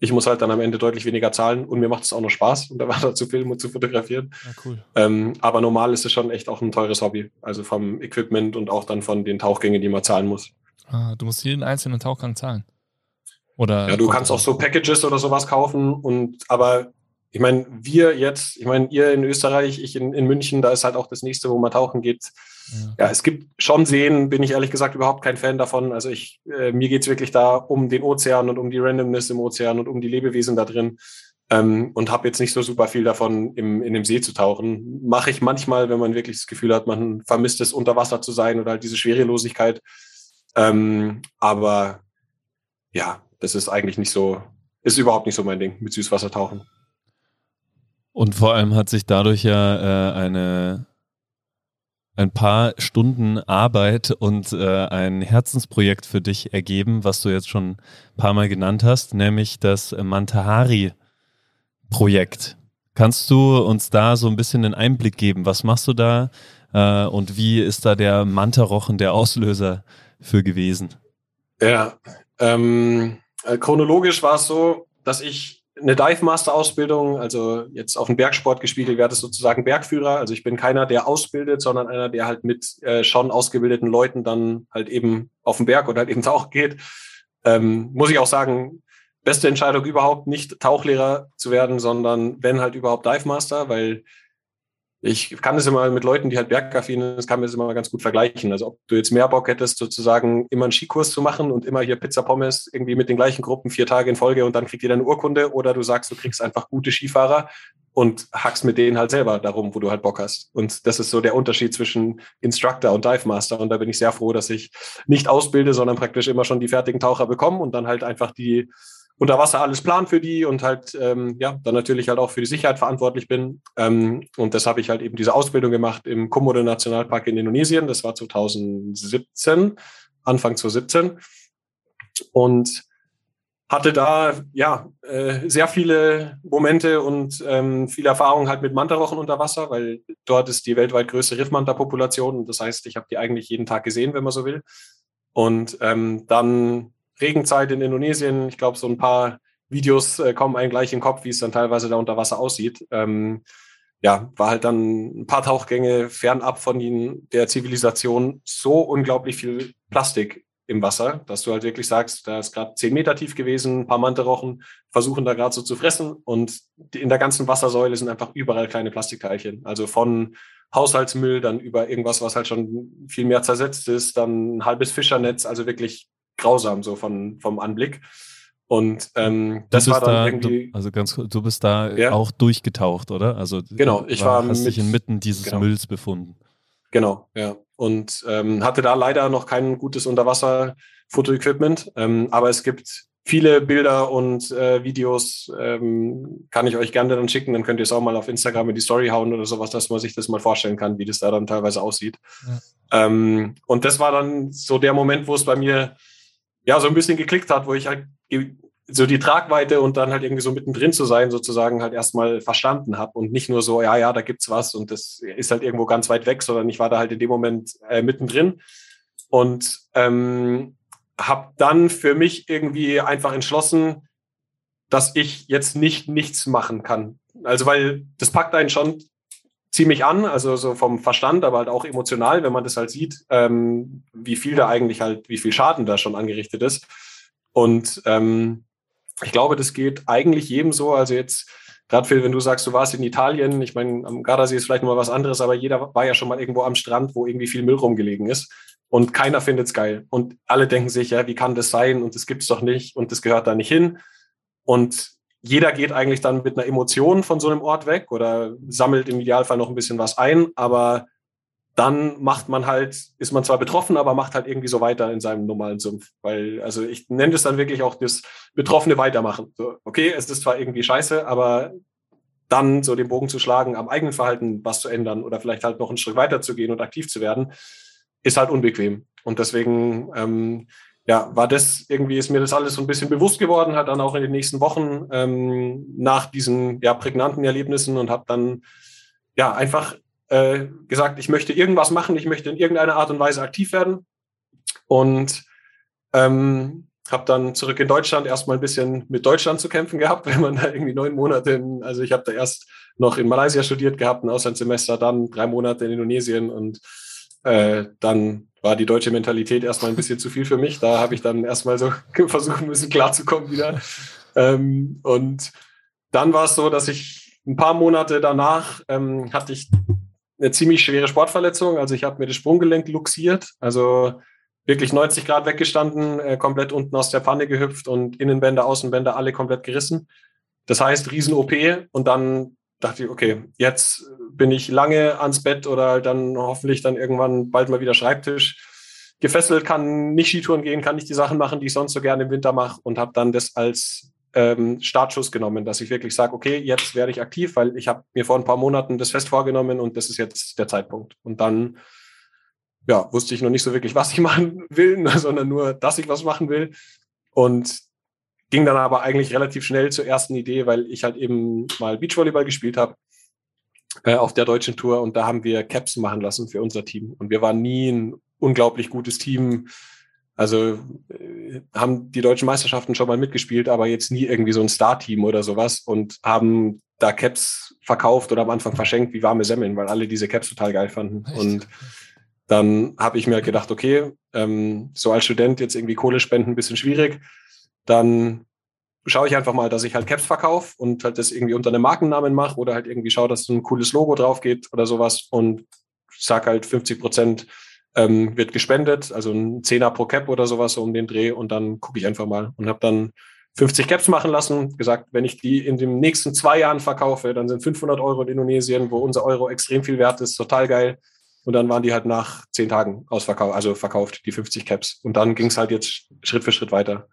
ich muss halt dann am Ende deutlich weniger zahlen und mir macht es auch noch Spaß, Unterwasser zu filmen und zu fotografieren. Ja, cool. ähm, aber normal ist es schon echt auch ein teures Hobby. Also vom Equipment und auch dann von den Tauchgängen, die man zahlen muss. Ah, du musst jeden einzelnen Tauchgang zahlen. Oder ja, du kannst auch so Packages oder sowas kaufen und aber ich meine, wir jetzt, ich meine, ihr in Österreich, ich in, in München, da ist halt auch das nächste, wo man tauchen geht. Ja. ja es gibt schon Seen, bin ich ehrlich gesagt überhaupt kein Fan davon. Also ich, äh, mir geht es wirklich da um den Ozean und um die Randomness im Ozean und um die Lebewesen da drin. Ähm, und habe jetzt nicht so super viel davon, im, in dem See zu tauchen. Mache ich manchmal, wenn man wirklich das Gefühl hat, man vermisst es, unter Wasser zu sein oder halt diese Schwerelosigkeit. Ähm, aber ja, das ist eigentlich nicht so, ist überhaupt nicht so mein Ding mit Süßwassertauchen. Und vor allem hat sich dadurch ja äh, eine ein paar Stunden Arbeit und äh, ein Herzensprojekt für dich ergeben, was du jetzt schon ein paar Mal genannt hast, nämlich das Mantahari-Projekt. Kannst du uns da so ein bisschen einen Einblick geben? Was machst du da äh, und wie ist da der Mantarochen der Auslöser für gewesen? Ja, ähm, äh, chronologisch war es so, dass ich eine Dive Master Ausbildung, also jetzt auf den Bergsport gespiegelt, werde sozusagen Bergführer. Also ich bin keiner, der ausbildet, sondern einer, der halt mit äh, schon ausgebildeten Leuten dann halt eben auf den Berg oder halt eben tauchen geht. Ähm, muss ich auch sagen, beste Entscheidung überhaupt nicht Tauchlehrer zu werden, sondern wenn halt überhaupt Dive Master, weil ich kann das immer mit Leuten, die halt bergaffin sind, das kann mir das immer ganz gut vergleichen. Also ob du jetzt mehr Bock hättest, sozusagen immer einen Skikurs zu machen und immer hier Pizza Pommes irgendwie mit den gleichen Gruppen vier Tage in Folge und dann kriegt jeder eine Urkunde oder du sagst, du kriegst einfach gute Skifahrer und hackst mit denen halt selber darum, wo du halt Bock hast. Und das ist so der Unterschied zwischen Instructor und Dive Master. Und da bin ich sehr froh, dass ich nicht ausbilde, sondern praktisch immer schon die fertigen Taucher bekomme und dann halt einfach die unter Wasser alles plan für die und halt, ähm, ja, dann natürlich halt auch für die Sicherheit verantwortlich bin. Ähm, und das habe ich halt eben diese Ausbildung gemacht im Komodo Nationalpark in Indonesien. Das war 2017, Anfang 2017. Und hatte da ja äh, sehr viele Momente und ähm, viel Erfahrung halt mit Mantarochen unter Wasser, weil dort ist die weltweit größte Riffmanta-Population. Das heißt, ich habe die eigentlich jeden Tag gesehen, wenn man so will. Und ähm, dann Regenzeit in Indonesien. Ich glaube, so ein paar Videos äh, kommen einem gleich in den Kopf, wie es dann teilweise da unter Wasser aussieht. Ähm, ja, war halt dann ein paar Tauchgänge fernab von den, der Zivilisation so unglaublich viel Plastik im Wasser, dass du halt wirklich sagst, da ist gerade zehn Meter tief gewesen, ein paar Manterochen versuchen da gerade so zu fressen und in der ganzen Wassersäule sind einfach überall kleine Plastikteilchen. Also von Haushaltsmüll dann über irgendwas, was halt schon viel mehr zersetzt ist, dann ein halbes Fischernetz, also wirklich grausam so von, vom Anblick. Und ähm, das war dann da, irgendwie. Du, also ganz du bist da ja? auch durchgetaucht, oder? Also genau, ich war, hast mit, dich inmitten dieses genau. Mülls befunden. Genau, ja. Und ähm, hatte da leider noch kein gutes Unterwasser-Foto-Equipment. Ähm, aber es gibt viele Bilder und äh, Videos, ähm, kann ich euch gerne dann schicken. Dann könnt ihr es auch mal auf Instagram in die Story hauen oder sowas, dass man sich das mal vorstellen kann, wie das da dann teilweise aussieht. Ja. Ähm, und das war dann so der Moment, wo es bei mir ja, so ein bisschen geklickt hat, wo ich halt so die Tragweite und dann halt irgendwie so mittendrin zu sein, sozusagen halt erstmal verstanden habe und nicht nur so, ja, ja, da gibt's was und das ist halt irgendwo ganz weit weg, sondern ich war da halt in dem Moment äh, mittendrin und ähm, habe dann für mich irgendwie einfach entschlossen, dass ich jetzt nicht nichts machen kann. Also weil das packt einen schon ziemlich an, also so vom Verstand, aber halt auch emotional, wenn man das halt sieht, ähm, wie viel da eigentlich halt, wie viel Schaden da schon angerichtet ist. Und ähm, ich glaube, das geht eigentlich jedem so. Also jetzt, gerade Phil, wenn du sagst, du warst in Italien, ich meine, am Gardasee ist vielleicht noch mal was anderes, aber jeder war ja schon mal irgendwo am Strand, wo irgendwie viel Müll rumgelegen ist. Und keiner findet es geil. Und alle denken sich, ja, wie kann das sein? Und das gibt's doch nicht und das gehört da nicht hin. Und jeder geht eigentlich dann mit einer Emotion von so einem Ort weg oder sammelt im Idealfall noch ein bisschen was ein, aber dann macht man halt, ist man zwar betroffen, aber macht halt irgendwie so weiter in seinem normalen Sumpf. Weil, also ich nenne das dann wirklich auch das betroffene Weitermachen. So, okay, es ist zwar irgendwie scheiße, aber dann so den Bogen zu schlagen, am eigenen Verhalten was zu ändern oder vielleicht halt noch einen Schritt weiter zu gehen und aktiv zu werden, ist halt unbequem. Und deswegen ähm, ja, war das irgendwie, ist mir das alles so ein bisschen bewusst geworden, hat dann auch in den nächsten Wochen ähm, nach diesen ja, prägnanten Erlebnissen und habe dann ja einfach äh, gesagt, ich möchte irgendwas machen, ich möchte in irgendeiner Art und Weise aktiv werden. Und ähm, habe dann zurück in Deutschland erstmal ein bisschen mit Deutschland zu kämpfen gehabt, wenn man da irgendwie neun Monate, in, also ich habe da erst noch in Malaysia studiert gehabt, ein Auslandssemester, dann drei Monate in Indonesien und äh, dann war die deutsche Mentalität erstmal ein bisschen zu viel für mich. Da habe ich dann erstmal so versucht, ein bisschen klarzukommen wieder. Ähm, und dann war es so, dass ich ein paar Monate danach ähm, hatte ich eine ziemlich schwere Sportverletzung. Also ich habe mir das Sprunggelenk luxiert, also wirklich 90 Grad weggestanden, äh, komplett unten aus der Pfanne gehüpft und Innenbänder, Außenbänder alle komplett gerissen. Das heißt Riesen-OP und dann dachte ich, okay, jetzt bin ich lange ans Bett oder dann hoffentlich dann irgendwann bald mal wieder Schreibtisch. Gefesselt, kann nicht Skitouren gehen, kann nicht die Sachen machen, die ich sonst so gerne im Winter mache und habe dann das als ähm, Startschuss genommen, dass ich wirklich sage, okay, jetzt werde ich aktiv, weil ich habe mir vor ein paar Monaten das fest vorgenommen und das ist jetzt der Zeitpunkt. Und dann ja, wusste ich noch nicht so wirklich, was ich machen will, sondern nur, dass ich was machen will. Und ging dann aber eigentlich relativ schnell zur ersten Idee, weil ich halt eben mal Beachvolleyball gespielt habe äh, auf der deutschen Tour und da haben wir Caps machen lassen für unser Team. Und wir waren nie ein unglaublich gutes Team. Also äh, haben die deutschen Meisterschaften schon mal mitgespielt, aber jetzt nie irgendwie so ein Star-Team oder sowas und haben da Caps verkauft oder am Anfang verschenkt wie warme Semmeln, weil alle diese Caps total geil fanden. Echt? Und dann habe ich mir halt gedacht, okay, ähm, so als Student jetzt irgendwie Kohle spenden, ein bisschen schwierig dann schaue ich einfach mal, dass ich halt Caps verkaufe und halt das irgendwie unter einem Markennamen mache oder halt irgendwie schaue, dass ein cooles Logo drauf geht oder sowas und sag halt 50 Prozent ähm, wird gespendet, also ein Zehner pro Cap oder sowas so um den Dreh und dann gucke ich einfach mal und habe dann 50 Caps machen lassen, gesagt, wenn ich die in den nächsten zwei Jahren verkaufe, dann sind 500 Euro in Indonesien, wo unser Euro extrem viel wert ist, total geil. Und dann waren die halt nach zehn Tagen ausverkauft, also verkauft, die 50 Caps. Und dann ging es halt jetzt Schritt für Schritt weiter.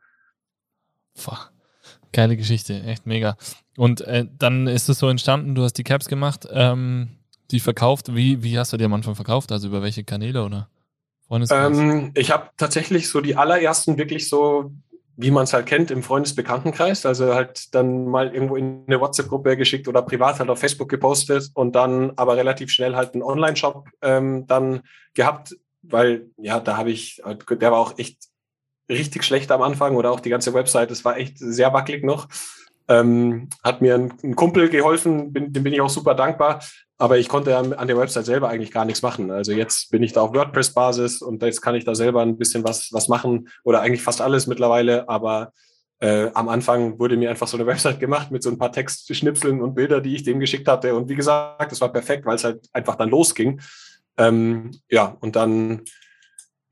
Geile Geschichte, echt mega. Und äh, dann ist es so entstanden, du hast die Caps gemacht, ähm, die verkauft. Wie, wie hast du die am Anfang verkauft? Also über welche Kanäle oder Ähm, ich habe tatsächlich so die allerersten wirklich so, wie man es halt kennt, im Freundesbekanntenkreis. Also halt dann mal irgendwo in eine WhatsApp-Gruppe geschickt oder privat halt auf Facebook gepostet und dann aber relativ schnell halt einen Online-Shop ähm, dann gehabt, weil ja, da habe ich, der war auch echt richtig schlecht am Anfang oder auch die ganze Website. Das war echt sehr wackelig noch. Ähm, hat mir ein, ein, Kumpel geholfen, bin, dem bin ich auch super dankbar. Aber ich konnte an der Website selber eigentlich gar nichts machen. Also jetzt bin ich da auf WordPress-Basis und jetzt kann ich da selber ein bisschen was, was machen oder eigentlich fast alles mittlerweile. Aber äh, am Anfang wurde mir einfach so eine Website gemacht mit so ein paar Textschnipseln und Bilder, die ich dem geschickt hatte. Und wie gesagt, das war perfekt, weil es halt einfach dann losging. Ähm, ja, und dann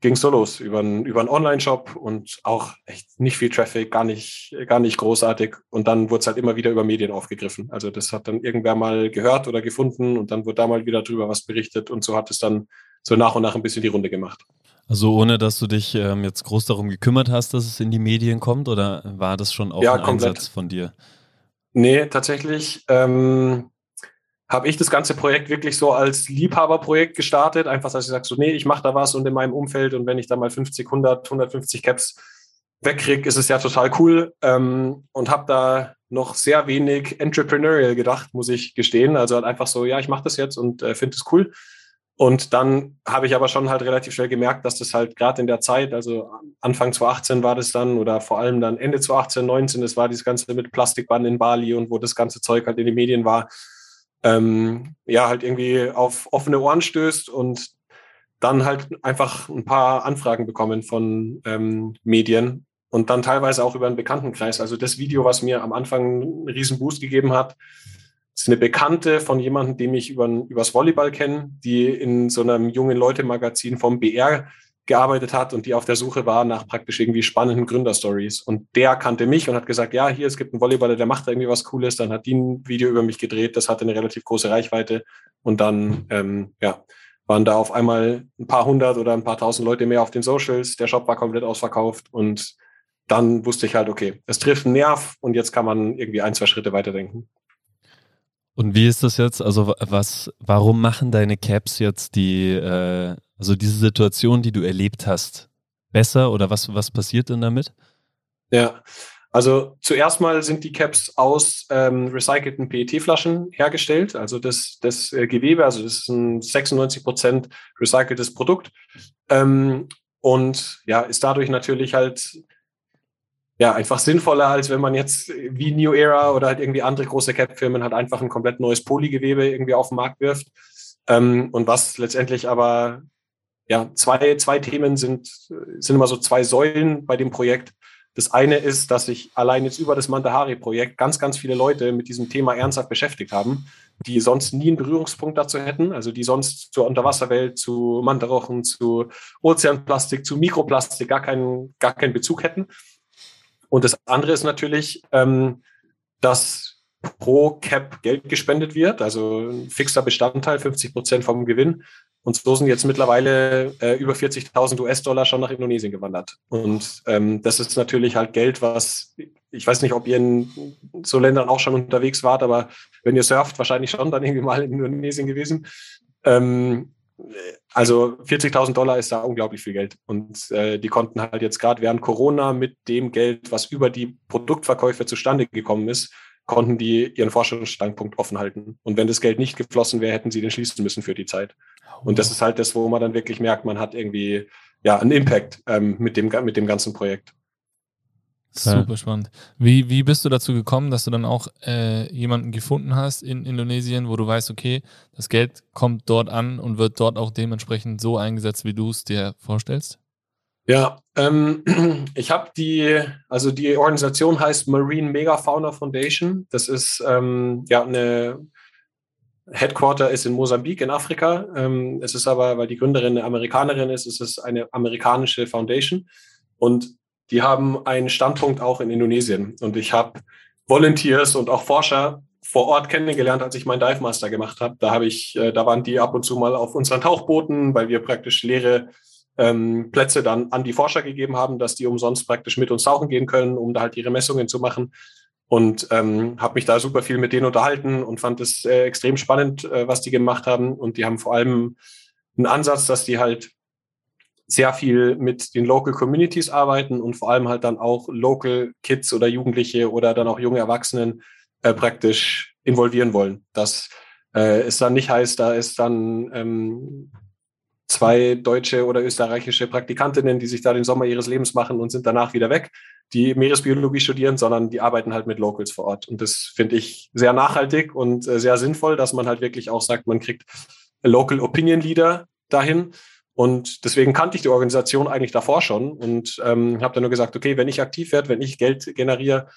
ging es so los über einen, über einen Online-Shop und auch echt nicht viel Traffic, gar nicht, gar nicht großartig. Und dann wurde es halt immer wieder über Medien aufgegriffen. Also das hat dann irgendwer mal gehört oder gefunden und dann wurde da mal wieder drüber was berichtet und so hat es dann so nach und nach ein bisschen die Runde gemacht. Also ohne, dass du dich ähm, jetzt groß darum gekümmert hast, dass es in die Medien kommt oder war das schon auch ja, ein komplett. Einsatz von dir? Nee, tatsächlich. Ähm, habe ich das ganze Projekt wirklich so als Liebhaberprojekt gestartet. Einfach, dass ich sage, so, nee, ich mache da was und in meinem Umfeld und wenn ich da mal 50, 100, 150 Caps wegkriege, ist es ja total cool. Ähm, und habe da noch sehr wenig entrepreneurial gedacht, muss ich gestehen. Also halt einfach so, ja, ich mache das jetzt und äh, finde es cool. Und dann habe ich aber schon halt relativ schnell gemerkt, dass das halt gerade in der Zeit, also Anfang 2018 war das dann oder vor allem dann Ende 2018, 19, das war dieses ganze mit Plastikband in Bali und wo das ganze Zeug halt in den Medien war, ähm, ja halt irgendwie auf offene Ohren stößt und dann halt einfach ein paar Anfragen bekommen von ähm, Medien und dann teilweise auch über einen Bekanntenkreis. Also das Video, was mir am Anfang einen riesen Boost gegeben hat, ist eine Bekannte von jemandem, den ich über, übers Volleyball kenne, die in so einem jungen Leute-Magazin vom BR gearbeitet hat und die auf der Suche war nach praktisch irgendwie spannenden Gründerstories. Und der kannte mich und hat gesagt, ja, hier, es gibt einen Volleyballer, der macht irgendwie was Cooles. Dann hat die ein Video über mich gedreht, das hatte eine relativ große Reichweite. Und dann, ähm, ja, waren da auf einmal ein paar hundert oder ein paar tausend Leute mehr auf den Socials. Der Shop war komplett ausverkauft und dann wusste ich halt, okay, es trifft einen Nerv und jetzt kann man irgendwie ein, zwei Schritte weiterdenken. Und wie ist das jetzt? Also was, warum machen deine Caps jetzt die, äh, also diese Situation, die du erlebt hast, besser oder was, was passiert denn damit? Ja, also zuerst mal sind die Caps aus ähm, recycelten PET-Flaschen hergestellt. Also das, das äh, Gewebe, also das ist ein 96 Prozent recyceltes Produkt. Ähm, und ja, ist dadurch natürlich halt ja, einfach sinnvoller, als wenn man jetzt wie New Era oder halt irgendwie andere große Cap-Firmen halt einfach ein komplett neues Polygewebe irgendwie auf den Markt wirft. Ähm, und was letztendlich aber, ja, zwei, zwei Themen sind, sind immer so zwei Säulen bei dem Projekt. Das eine ist, dass sich allein jetzt über das Mantahari-Projekt ganz, ganz viele Leute mit diesem Thema ernsthaft beschäftigt haben, die sonst nie einen Berührungspunkt dazu hätten, also die sonst zur Unterwasserwelt, zu Mantarochen, zu Ozeanplastik, zu Mikroplastik gar keinen, gar keinen Bezug hätten. Und das andere ist natürlich, ähm, dass pro Cap Geld gespendet wird, also ein fixer Bestandteil, 50 Prozent vom Gewinn. Und so sind jetzt mittlerweile äh, über 40.000 US-Dollar schon nach Indonesien gewandert. Und ähm, das ist natürlich halt Geld, was, ich weiß nicht, ob ihr in so Ländern auch schon unterwegs wart, aber wenn ihr surft, wahrscheinlich schon dann irgendwie mal in Indonesien gewesen. Ähm, also 40.000 Dollar ist da unglaublich viel Geld. Und äh, die konnten halt jetzt gerade während Corona mit dem Geld, was über die Produktverkäufe zustande gekommen ist, konnten die ihren Forschungsstandpunkt offen halten. Und wenn das Geld nicht geflossen wäre, hätten sie den schließen müssen für die Zeit. Und das ist halt das, wo man dann wirklich merkt, man hat irgendwie ja einen Impact ähm, mit, dem, mit dem ganzen Projekt. Super spannend. Wie, wie bist du dazu gekommen, dass du dann auch äh, jemanden gefunden hast in Indonesien, wo du weißt, okay, das Geld kommt dort an und wird dort auch dementsprechend so eingesetzt, wie du es dir vorstellst? Ja, ähm, ich habe die, also die Organisation heißt Marine Megafauna Foundation. Das ist ähm, ja eine Headquarter ist in Mosambik in Afrika. Ähm, es ist aber, weil die Gründerin eine Amerikanerin ist, es ist eine amerikanische Foundation. Und die haben einen Standpunkt auch in Indonesien. Und ich habe Volunteers und auch Forscher vor Ort kennengelernt, als ich meinen Dive Master gemacht habe. Da habe ich, äh, da waren die ab und zu mal auf unseren Tauchbooten, weil wir praktisch leere ähm, Plätze dann an die Forscher gegeben haben, dass die umsonst praktisch mit uns tauchen gehen können, um da halt ihre Messungen zu machen. Und ähm, habe mich da super viel mit denen unterhalten und fand es äh, extrem spannend, äh, was die gemacht haben. Und die haben vor allem einen Ansatz, dass die halt sehr viel mit den Local Communities arbeiten und vor allem halt dann auch Local Kids oder Jugendliche oder dann auch junge Erwachsenen äh, praktisch involvieren wollen. Dass äh, es dann nicht heißt, da ist dann ähm, zwei deutsche oder österreichische Praktikantinnen, die sich da den Sommer ihres Lebens machen und sind danach wieder weg, die Meeresbiologie studieren, sondern die arbeiten halt mit Locals vor Ort. Und das finde ich sehr nachhaltig und äh, sehr sinnvoll, dass man halt wirklich auch sagt, man kriegt Local Opinion Leader dahin und deswegen kannte ich die Organisation eigentlich davor schon und ähm, habe dann nur gesagt, okay, wenn ich aktiv werde, wenn ich Geld generiere,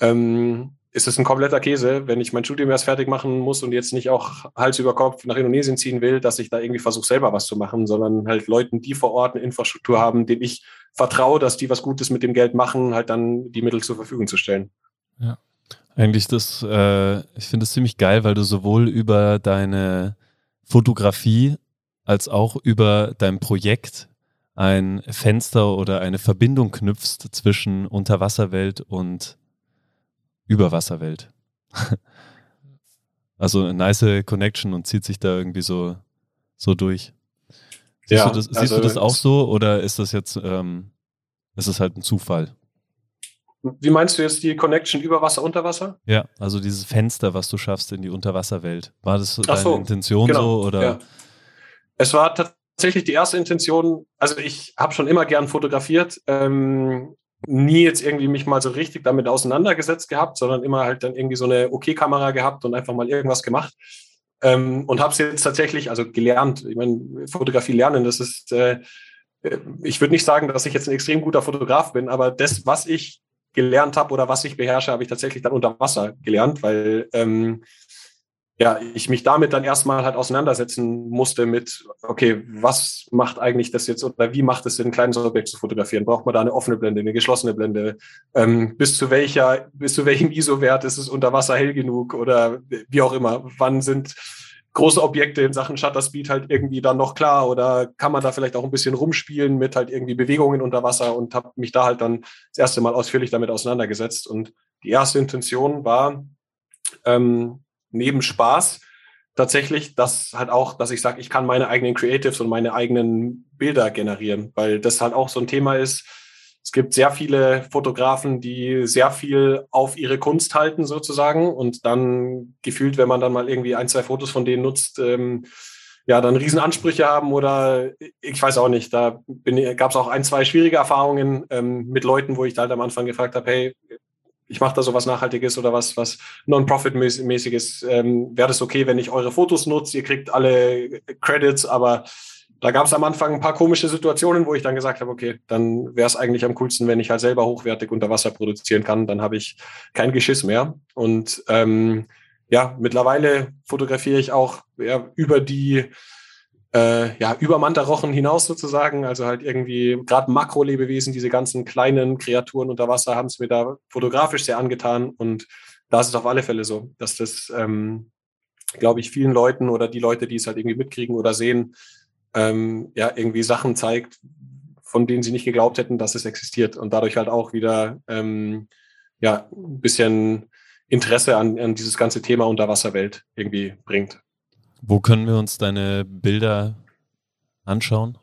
ähm, ist es ein kompletter Käse, wenn ich mein Studium erst fertig machen muss und jetzt nicht auch Hals über Kopf nach Indonesien ziehen will, dass ich da irgendwie versuche, selber was zu machen, sondern halt Leuten, die vor Ort eine Infrastruktur haben, denen ich vertraue, dass die was Gutes mit dem Geld machen, halt dann die Mittel zur Verfügung zu stellen. Ja. Eigentlich das, äh, ich finde es ziemlich geil, weil du sowohl über deine Fotografie als auch über dein Projekt ein Fenster oder eine Verbindung knüpfst zwischen Unterwasserwelt und Überwasserwelt. also eine nice Connection und zieht sich da irgendwie so, so durch. Siehst, ja, du, das, siehst also, du das auch so oder ist das jetzt, ähm, ist es halt ein Zufall? Wie meinst du jetzt die Connection über Wasser, unter Wasser? Ja, also dieses Fenster, was du schaffst in die Unterwasserwelt. War das deine so, Intention genau, so oder? Ja. Es war tatsächlich die erste Intention, also ich habe schon immer gern fotografiert. Ähm, nie jetzt irgendwie mich mal so richtig damit auseinandergesetzt gehabt, sondern immer halt dann irgendwie so eine OK-Kamera gehabt und einfach mal irgendwas gemacht. Ähm, und habe es jetzt tatsächlich, also gelernt. Ich meine, Fotografie lernen, das ist, äh, äh, ich würde nicht sagen, dass ich jetzt ein extrem guter Fotograf bin, aber das, was ich gelernt habe oder was ich beherrsche, habe ich tatsächlich dann unter Wasser gelernt, weil ähm, ja, ich mich damit dann erstmal halt auseinandersetzen musste mit, okay, was macht eigentlich das jetzt oder wie macht es Sinn, ein kleines Objekt zu fotografieren? Braucht man da eine offene Blende, eine geschlossene Blende? Ähm, bis zu welcher, bis zu welchem ISO-Wert ist es unter Wasser hell genug oder wie auch immer? Wann sind große Objekte in Sachen Shutter Speed halt irgendwie dann noch klar oder kann man da vielleicht auch ein bisschen rumspielen mit halt irgendwie Bewegungen unter Wasser und habe mich da halt dann das erste Mal ausführlich damit auseinandergesetzt und die erste Intention war, ähm, neben Spaß tatsächlich, dass halt auch, dass ich sage, ich kann meine eigenen Creatives und meine eigenen Bilder generieren, weil das halt auch so ein Thema ist. Es gibt sehr viele Fotografen, die sehr viel auf ihre Kunst halten sozusagen und dann gefühlt, wenn man dann mal irgendwie ein, zwei Fotos von denen nutzt, ähm, ja, dann Riesenansprüche haben oder ich weiß auch nicht, da gab es auch ein, zwei schwierige Erfahrungen ähm, mit Leuten, wo ich halt am Anfang gefragt habe, hey, ich mache da so was Nachhaltiges oder was, was Non-Profit-mäßiges. Ähm, Wäre das okay, wenn ich eure Fotos nutze? Ihr kriegt alle Credits, aber da gab es am Anfang ein paar komische Situationen, wo ich dann gesagt habe, okay, dann wäre es eigentlich am coolsten, wenn ich halt selber hochwertig unter Wasser produzieren kann. Dann habe ich kein Geschiss mehr. Und ähm, ja, mittlerweile fotografiere ich auch ja, über die äh, ja, über Mantarochen hinaus sozusagen. Also halt irgendwie gerade Makrolebewesen, diese ganzen kleinen Kreaturen unter Wasser haben es mir da fotografisch sehr angetan. Und da ist es auf alle Fälle so, dass das, ähm, glaube ich, vielen Leuten oder die Leute, die es halt irgendwie mitkriegen oder sehen, ähm, ja, irgendwie Sachen zeigt, von denen sie nicht geglaubt hätten, dass es existiert. Und dadurch halt auch wieder ähm, ja, ein bisschen Interesse an, an dieses ganze Thema Unterwasserwelt irgendwie bringt. Wo können wir uns deine Bilder anschauen?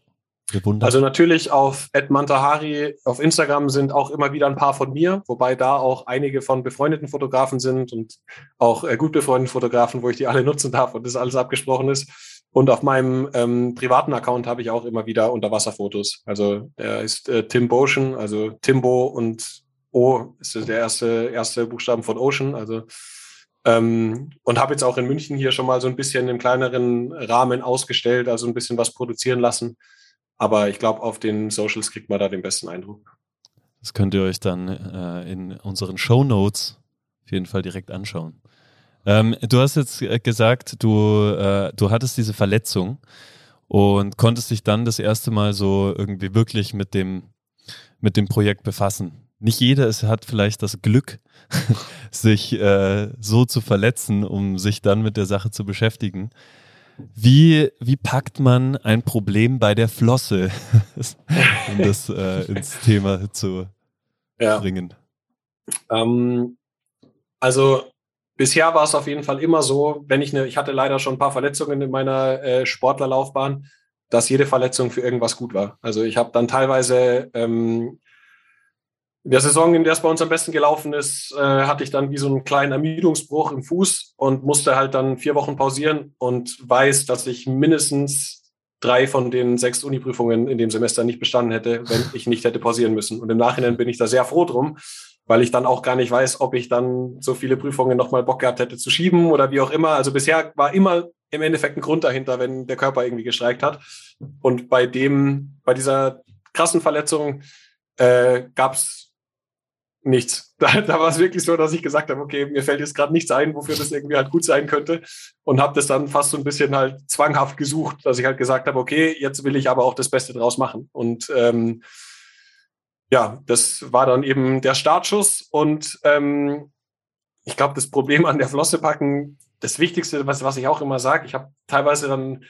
Bewundern? Also natürlich auf Mantahari auf Instagram sind auch immer wieder ein paar von mir, wobei da auch einige von befreundeten Fotografen sind und auch äh, gut befreundeten Fotografen, wo ich die alle nutzen darf und das alles abgesprochen ist. Und auf meinem ähm, privaten Account habe ich auch immer wieder Unterwasserfotos. Also der ist äh, Tim Botion, also Timbo und O ist der erste, erste Buchstaben von Ocean. Also ähm, und habe jetzt auch in München hier schon mal so ein bisschen im kleineren Rahmen ausgestellt, also ein bisschen was produzieren lassen. Aber ich glaube, auf den Socials kriegt man da den besten Eindruck. Das könnt ihr euch dann äh, in unseren Show Notes auf jeden Fall direkt anschauen. Ähm, du hast jetzt äh, gesagt, du, äh, du hattest diese Verletzung und konntest dich dann das erste Mal so irgendwie wirklich mit dem, mit dem Projekt befassen nicht jeder ist, hat vielleicht das Glück, sich äh, so zu verletzen, um sich dann mit der Sache zu beschäftigen. Wie, wie packt man ein Problem bei der Flosse, um das äh, ins Thema zu ja. bringen? Ähm, also bisher war es auf jeden Fall immer so, wenn ich eine, ich hatte leider schon ein paar Verletzungen in meiner äh, Sportlerlaufbahn, dass jede Verletzung für irgendwas gut war. Also ich habe dann teilweise ähm, in der Saison, in der es bei uns am besten gelaufen ist, äh, hatte ich dann wie so einen kleinen Ermüdungsbruch im Fuß und musste halt dann vier Wochen pausieren und weiß, dass ich mindestens drei von den sechs Uniprüfungen in dem Semester nicht bestanden hätte, wenn ich nicht hätte pausieren müssen. Und im Nachhinein bin ich da sehr froh drum, weil ich dann auch gar nicht weiß, ob ich dann so viele Prüfungen nochmal Bock gehabt hätte zu schieben oder wie auch immer. Also bisher war immer im Endeffekt ein Grund dahinter, wenn der Körper irgendwie gestreikt hat. Und bei dem, bei dieser krassen Verletzung äh, gab es nichts. Da, da war es wirklich so, dass ich gesagt habe, okay, mir fällt jetzt gerade nichts ein, wofür das irgendwie halt gut sein könnte. Und habe das dann fast so ein bisschen halt zwanghaft gesucht, dass ich halt gesagt habe, okay, jetzt will ich aber auch das Beste draus machen. Und ähm, ja, das war dann eben der Startschuss. Und ähm, ich glaube, das Problem an der Flosse packen, das Wichtigste, was, was ich auch immer sage, ich habe teilweise dann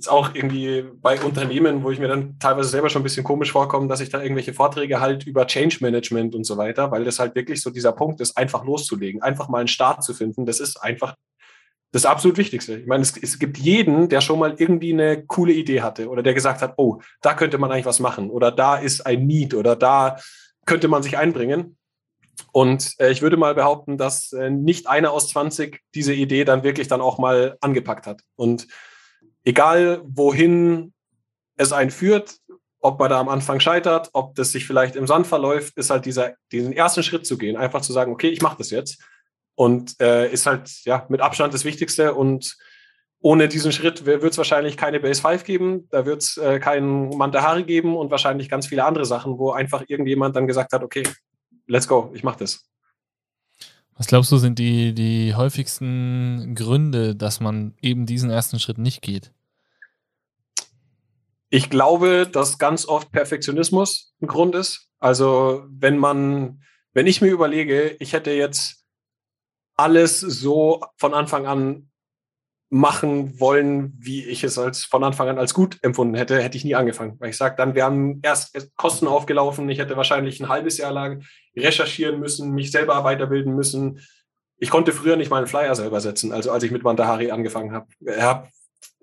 jetzt auch irgendwie bei Unternehmen, wo ich mir dann teilweise selber schon ein bisschen komisch vorkomme, dass ich da irgendwelche Vorträge halt über Change Management und so weiter, weil das halt wirklich so dieser Punkt ist, einfach loszulegen, einfach mal einen Start zu finden. Das ist einfach das absolut Wichtigste. Ich meine, es, es gibt jeden, der schon mal irgendwie eine coole Idee hatte oder der gesagt hat, oh, da könnte man eigentlich was machen oder da ist ein Need oder da könnte man sich einbringen. Und äh, ich würde mal behaupten, dass äh, nicht einer aus 20 diese Idee dann wirklich dann auch mal angepackt hat. Und egal wohin es einen führt, ob man da am Anfang scheitert, ob das sich vielleicht im Sand verläuft, ist halt dieser, diesen ersten Schritt zu gehen, einfach zu sagen, okay, ich mache das jetzt. Und äh, ist halt ja mit Abstand das Wichtigste. Und ohne diesen Schritt wird es wahrscheinlich keine Base 5 geben, da wird es äh, keinen Mantahari geben und wahrscheinlich ganz viele andere Sachen, wo einfach irgendjemand dann gesagt hat, okay, let's go, ich mache das. Was glaubst du, sind die, die häufigsten Gründe, dass man eben diesen ersten Schritt nicht geht? Ich glaube, dass ganz oft Perfektionismus ein Grund ist. Also wenn man, wenn ich mir überlege, ich hätte jetzt alles so von Anfang an machen wollen, wie ich es als von Anfang an als gut empfunden hätte, hätte ich nie angefangen. Weil ich sage, dann wären erst Kosten aufgelaufen. Ich hätte wahrscheinlich ein halbes Jahr lang recherchieren müssen, mich selber weiterbilden müssen. Ich konnte früher nicht mal einen Flyer selber setzen, also als ich mit Mandahari angefangen habe. Habe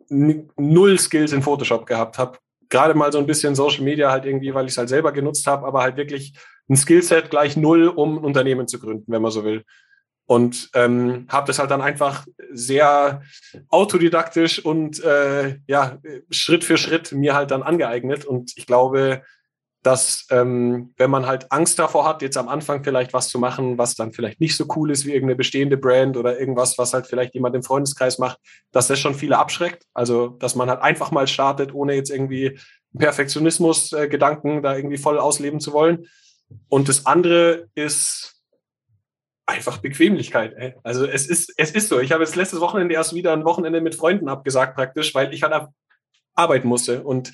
null Skills in Photoshop gehabt, habe gerade mal so ein bisschen Social Media halt irgendwie, weil ich es halt selber genutzt habe, aber halt wirklich ein Skillset gleich null, um ein Unternehmen zu gründen, wenn man so will und ähm, habe das halt dann einfach sehr autodidaktisch und äh, ja Schritt für Schritt mir halt dann angeeignet und ich glaube, dass ähm, wenn man halt Angst davor hat, jetzt am Anfang vielleicht was zu machen, was dann vielleicht nicht so cool ist wie irgendeine bestehende Brand oder irgendwas, was halt vielleicht jemand im Freundeskreis macht, dass das schon viele abschreckt. Also dass man halt einfach mal startet, ohne jetzt irgendwie Perfektionismus-Gedanken äh, da irgendwie voll ausleben zu wollen. Und das andere ist einfach Bequemlichkeit. Ey. Also es ist, es ist so. Ich habe jetzt letztes Wochenende erst wieder ein Wochenende mit Freunden abgesagt praktisch, weil ich halt arbeiten musste. Und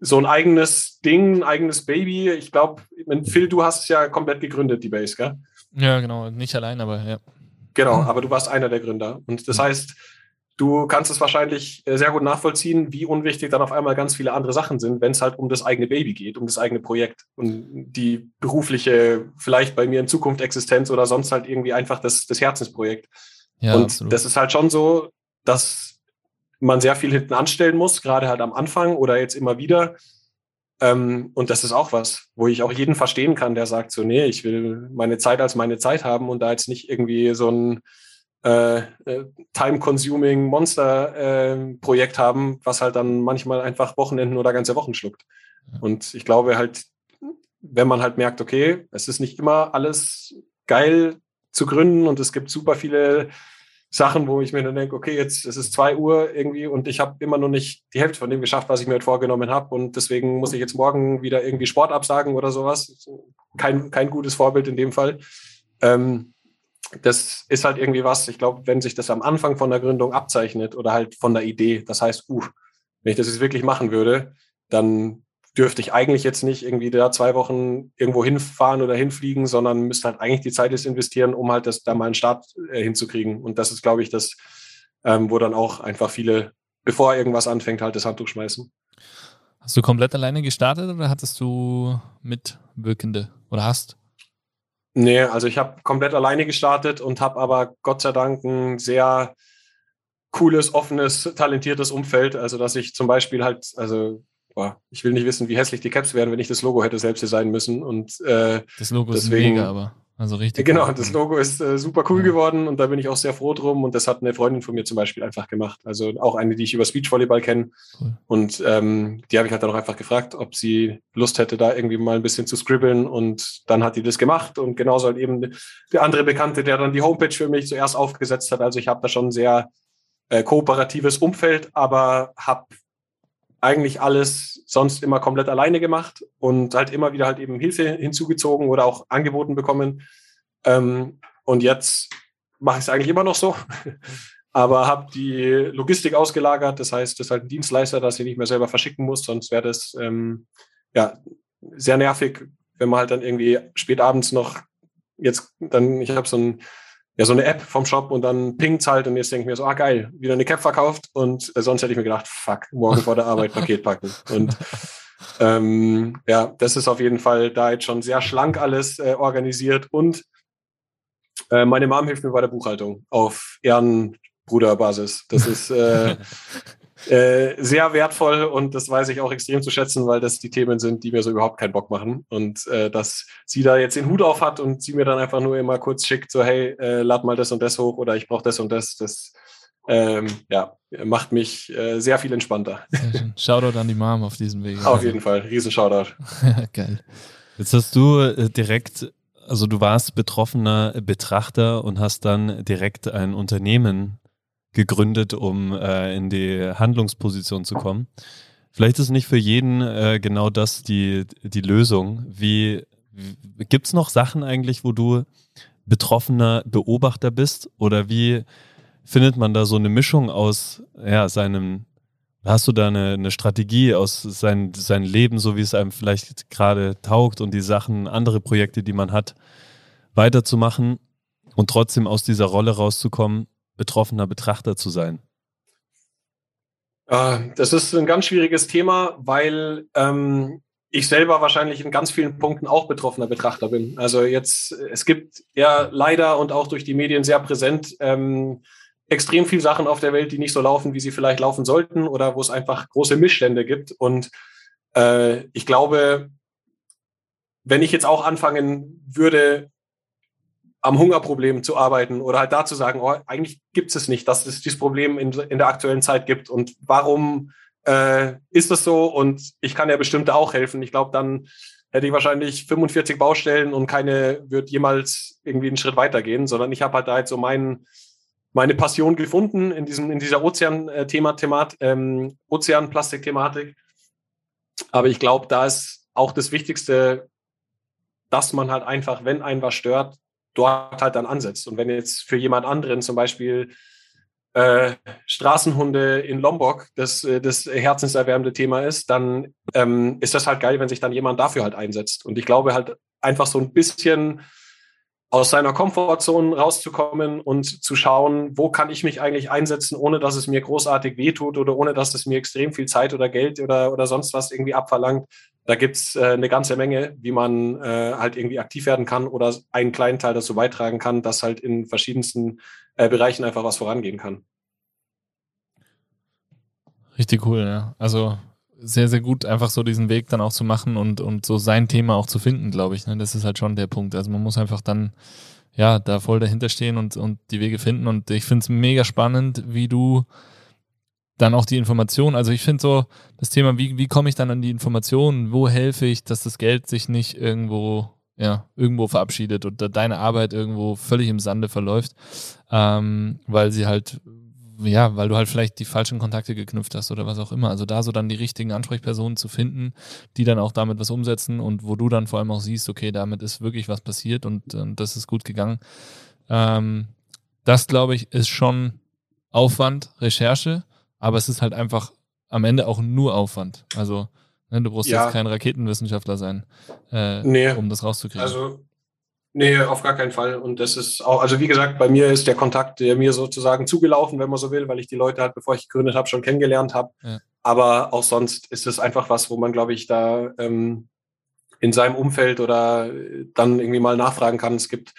so ein eigenes Ding, ein eigenes Baby, ich glaube, Phil, du hast es ja komplett gegründet, die Base, gell? Ja, genau. Nicht allein, aber ja. Genau, aber du warst einer der Gründer. Und das heißt, Du kannst es wahrscheinlich äh, sehr gut nachvollziehen, wie unwichtig dann auf einmal ganz viele andere Sachen sind, wenn es halt um das eigene Baby geht, um das eigene Projekt und die berufliche, vielleicht bei mir in Zukunft Existenz oder sonst halt irgendwie einfach das, das Herzensprojekt. Ja, und absolut. das ist halt schon so, dass man sehr viel hinten anstellen muss, gerade halt am Anfang oder jetzt immer wieder. Ähm, und das ist auch was, wo ich auch jeden verstehen kann, der sagt so, nee, ich will meine Zeit als meine Zeit haben und da jetzt nicht irgendwie so ein äh, äh, time-consuming Monster-Projekt äh, haben, was halt dann manchmal einfach Wochenenden oder ganze Wochen schluckt. Und ich glaube halt, wenn man halt merkt, okay, es ist nicht immer alles geil zu gründen und es gibt super viele Sachen, wo ich mir dann denke, okay, jetzt es ist zwei Uhr irgendwie und ich habe immer noch nicht die Hälfte von dem geschafft, was ich mir halt vorgenommen habe und deswegen muss ich jetzt morgen wieder irgendwie Sport absagen oder sowas. Kein, kein gutes Vorbild in dem Fall. Ähm, das ist halt irgendwie was, ich glaube, wenn sich das am Anfang von der Gründung abzeichnet oder halt von der Idee, das heißt, uh, wenn ich das jetzt wirklich machen würde, dann dürfte ich eigentlich jetzt nicht irgendwie da zwei Wochen irgendwo hinfahren oder hinfliegen, sondern müsste halt eigentlich die Zeit jetzt investieren, um halt das da mal einen Start äh, hinzukriegen. Und das ist, glaube ich, das, ähm, wo dann auch einfach viele, bevor irgendwas anfängt, halt das Handtuch schmeißen. Hast du komplett alleine gestartet oder hattest du Mitwirkende oder hast? Nee, also ich habe komplett alleine gestartet und habe aber Gott sei Dank ein sehr cooles, offenes, talentiertes Umfeld. Also dass ich zum Beispiel halt, also boah, ich will nicht wissen, wie hässlich die Caps wären, wenn ich das Logo hätte selbst designen müssen. Und äh, das Logo deswegen, ist mega, aber. Also richtig. Genau, cool. das Logo ist äh, super cool ja. geworden und da bin ich auch sehr froh drum. Und das hat eine Freundin von mir zum Beispiel einfach gemacht. Also auch eine, die ich über Speechvolleyball kenne. Cool. Und ähm, die habe ich halt dann auch einfach gefragt, ob sie Lust hätte, da irgendwie mal ein bisschen zu scribbeln. Und dann hat die das gemacht. Und genauso halt eben der andere Bekannte, der dann die Homepage für mich zuerst aufgesetzt hat. Also ich habe da schon ein sehr äh, kooperatives Umfeld, aber habe eigentlich alles sonst immer komplett alleine gemacht und halt immer wieder halt eben Hilfe hinzugezogen oder auch angeboten bekommen. Ähm, und jetzt mache ich es eigentlich immer noch so, aber habe die Logistik ausgelagert. Das heißt, das ist halt ein Dienstleister, dass ich nicht mehr selber verschicken muss, sonst wäre das ähm, ja sehr nervig, wenn man halt dann irgendwie spät abends noch jetzt dann, ich habe so ein ja, so eine App vom Shop und dann pingt's halt und jetzt denke ich mir so, ah geil, wieder eine Cap verkauft und äh, sonst hätte ich mir gedacht, fuck, morgen vor der Arbeit Paket packen. Und ähm, ja, das ist auf jeden Fall da jetzt schon sehr schlank alles äh, organisiert und äh, meine Mom hilft mir bei der Buchhaltung auf Ehrenbruderbasis. Das ist äh, äh, sehr wertvoll und das weiß ich auch extrem zu schätzen, weil das die Themen sind, die mir so überhaupt keinen Bock machen. Und äh, dass sie da jetzt den Hut auf hat und sie mir dann einfach nur immer kurz schickt, so hey, äh, lad mal das und das hoch oder ich brauche das und das, das ähm, ja, macht mich äh, sehr viel entspannter. Shoutout an die Mom auf diesem Weg. Auf jeden Fall, riesen Shoutout. Geil. Jetzt hast du äh, direkt, also du warst betroffener Betrachter und hast dann direkt ein Unternehmen gegründet, um äh, in die Handlungsposition zu kommen. Vielleicht ist nicht für jeden äh, genau das die, die Lösung. Wie, wie gibt es noch Sachen eigentlich, wo du betroffener Beobachter bist? Oder wie findet man da so eine Mischung aus ja, seinem, hast du da eine, eine Strategie aus sein, sein Leben, so wie es einem vielleicht gerade taugt und die Sachen, andere Projekte, die man hat, weiterzumachen und trotzdem aus dieser Rolle rauszukommen, betroffener Betrachter zu sein? Äh, das ist ein ganz schwieriges Thema, weil ähm, ich selber wahrscheinlich in ganz vielen Punkten auch betroffener Betrachter bin. Also jetzt, es gibt ja leider und auch durch die Medien sehr präsent ähm, extrem viel Sachen auf der Welt, die nicht so laufen, wie sie vielleicht laufen sollten oder wo es einfach große Missstände gibt. Und äh, ich glaube, wenn ich jetzt auch anfangen würde, am Hungerproblem zu arbeiten oder halt da zu sagen, oh, eigentlich gibt es nicht, dass es dieses Problem in, in der aktuellen Zeit gibt und warum äh, ist das so und ich kann ja bestimmt auch helfen. Ich glaube, dann hätte ich wahrscheinlich 45 Baustellen und keine wird jemals irgendwie einen Schritt weitergehen, sondern ich habe halt da jetzt so meinen meine Passion gefunden in diesem in dieser Ozean-Thema Themat, ähm, Ozeanplastik-Thematik. Aber ich glaube, da ist auch das Wichtigste, dass man halt einfach, wenn ein was stört, dort halt dann ansetzt. Und wenn jetzt für jemand anderen zum Beispiel äh, Straßenhunde in Lombok das, äh, das herzenserwärmende Thema ist, dann ähm, ist das halt geil, wenn sich dann jemand dafür halt einsetzt. Und ich glaube halt einfach so ein bisschen aus seiner Komfortzone rauszukommen und zu schauen, wo kann ich mich eigentlich einsetzen, ohne dass es mir großartig wehtut oder ohne dass es mir extrem viel Zeit oder Geld oder, oder sonst was irgendwie abverlangt. Da gibt's äh, eine ganze Menge, wie man äh, halt irgendwie aktiv werden kann oder einen kleinen Teil dazu beitragen kann, dass halt in verschiedensten äh, Bereichen einfach was vorangehen kann. Richtig cool, ja. Also sehr, sehr gut, einfach so diesen Weg dann auch zu machen und, und so sein Thema auch zu finden, glaube ich. Ne? Das ist halt schon der Punkt. Also man muss einfach dann, ja, da voll dahinter stehen und, und die Wege finden. Und ich finde es mega spannend, wie du dann auch die Informationen, also ich finde so das Thema, wie, wie komme ich dann an die Informationen, wo helfe ich, dass das Geld sich nicht irgendwo, ja, irgendwo verabschiedet oder deine Arbeit irgendwo völlig im Sande verläuft, ähm, weil sie halt ja, weil du halt vielleicht die falschen Kontakte geknüpft hast oder was auch immer. Also da so dann die richtigen Ansprechpersonen zu finden, die dann auch damit was umsetzen und wo du dann vor allem auch siehst, okay, damit ist wirklich was passiert und, und das ist gut gegangen. Ähm, das, glaube ich, ist schon Aufwand, Recherche, aber es ist halt einfach am Ende auch nur Aufwand. Also ne, du brauchst ja. jetzt kein Raketenwissenschaftler sein, äh, nee. um das rauszukriegen. Also Nee, auf gar keinen Fall. Und das ist auch, also wie gesagt, bei mir ist der Kontakt der mir sozusagen zugelaufen, wenn man so will, weil ich die Leute halt, bevor ich gegründet habe, schon kennengelernt habe. Ja. Aber auch sonst ist es einfach was, wo man, glaube ich, da ähm, in seinem Umfeld oder dann irgendwie mal nachfragen kann. Es gibt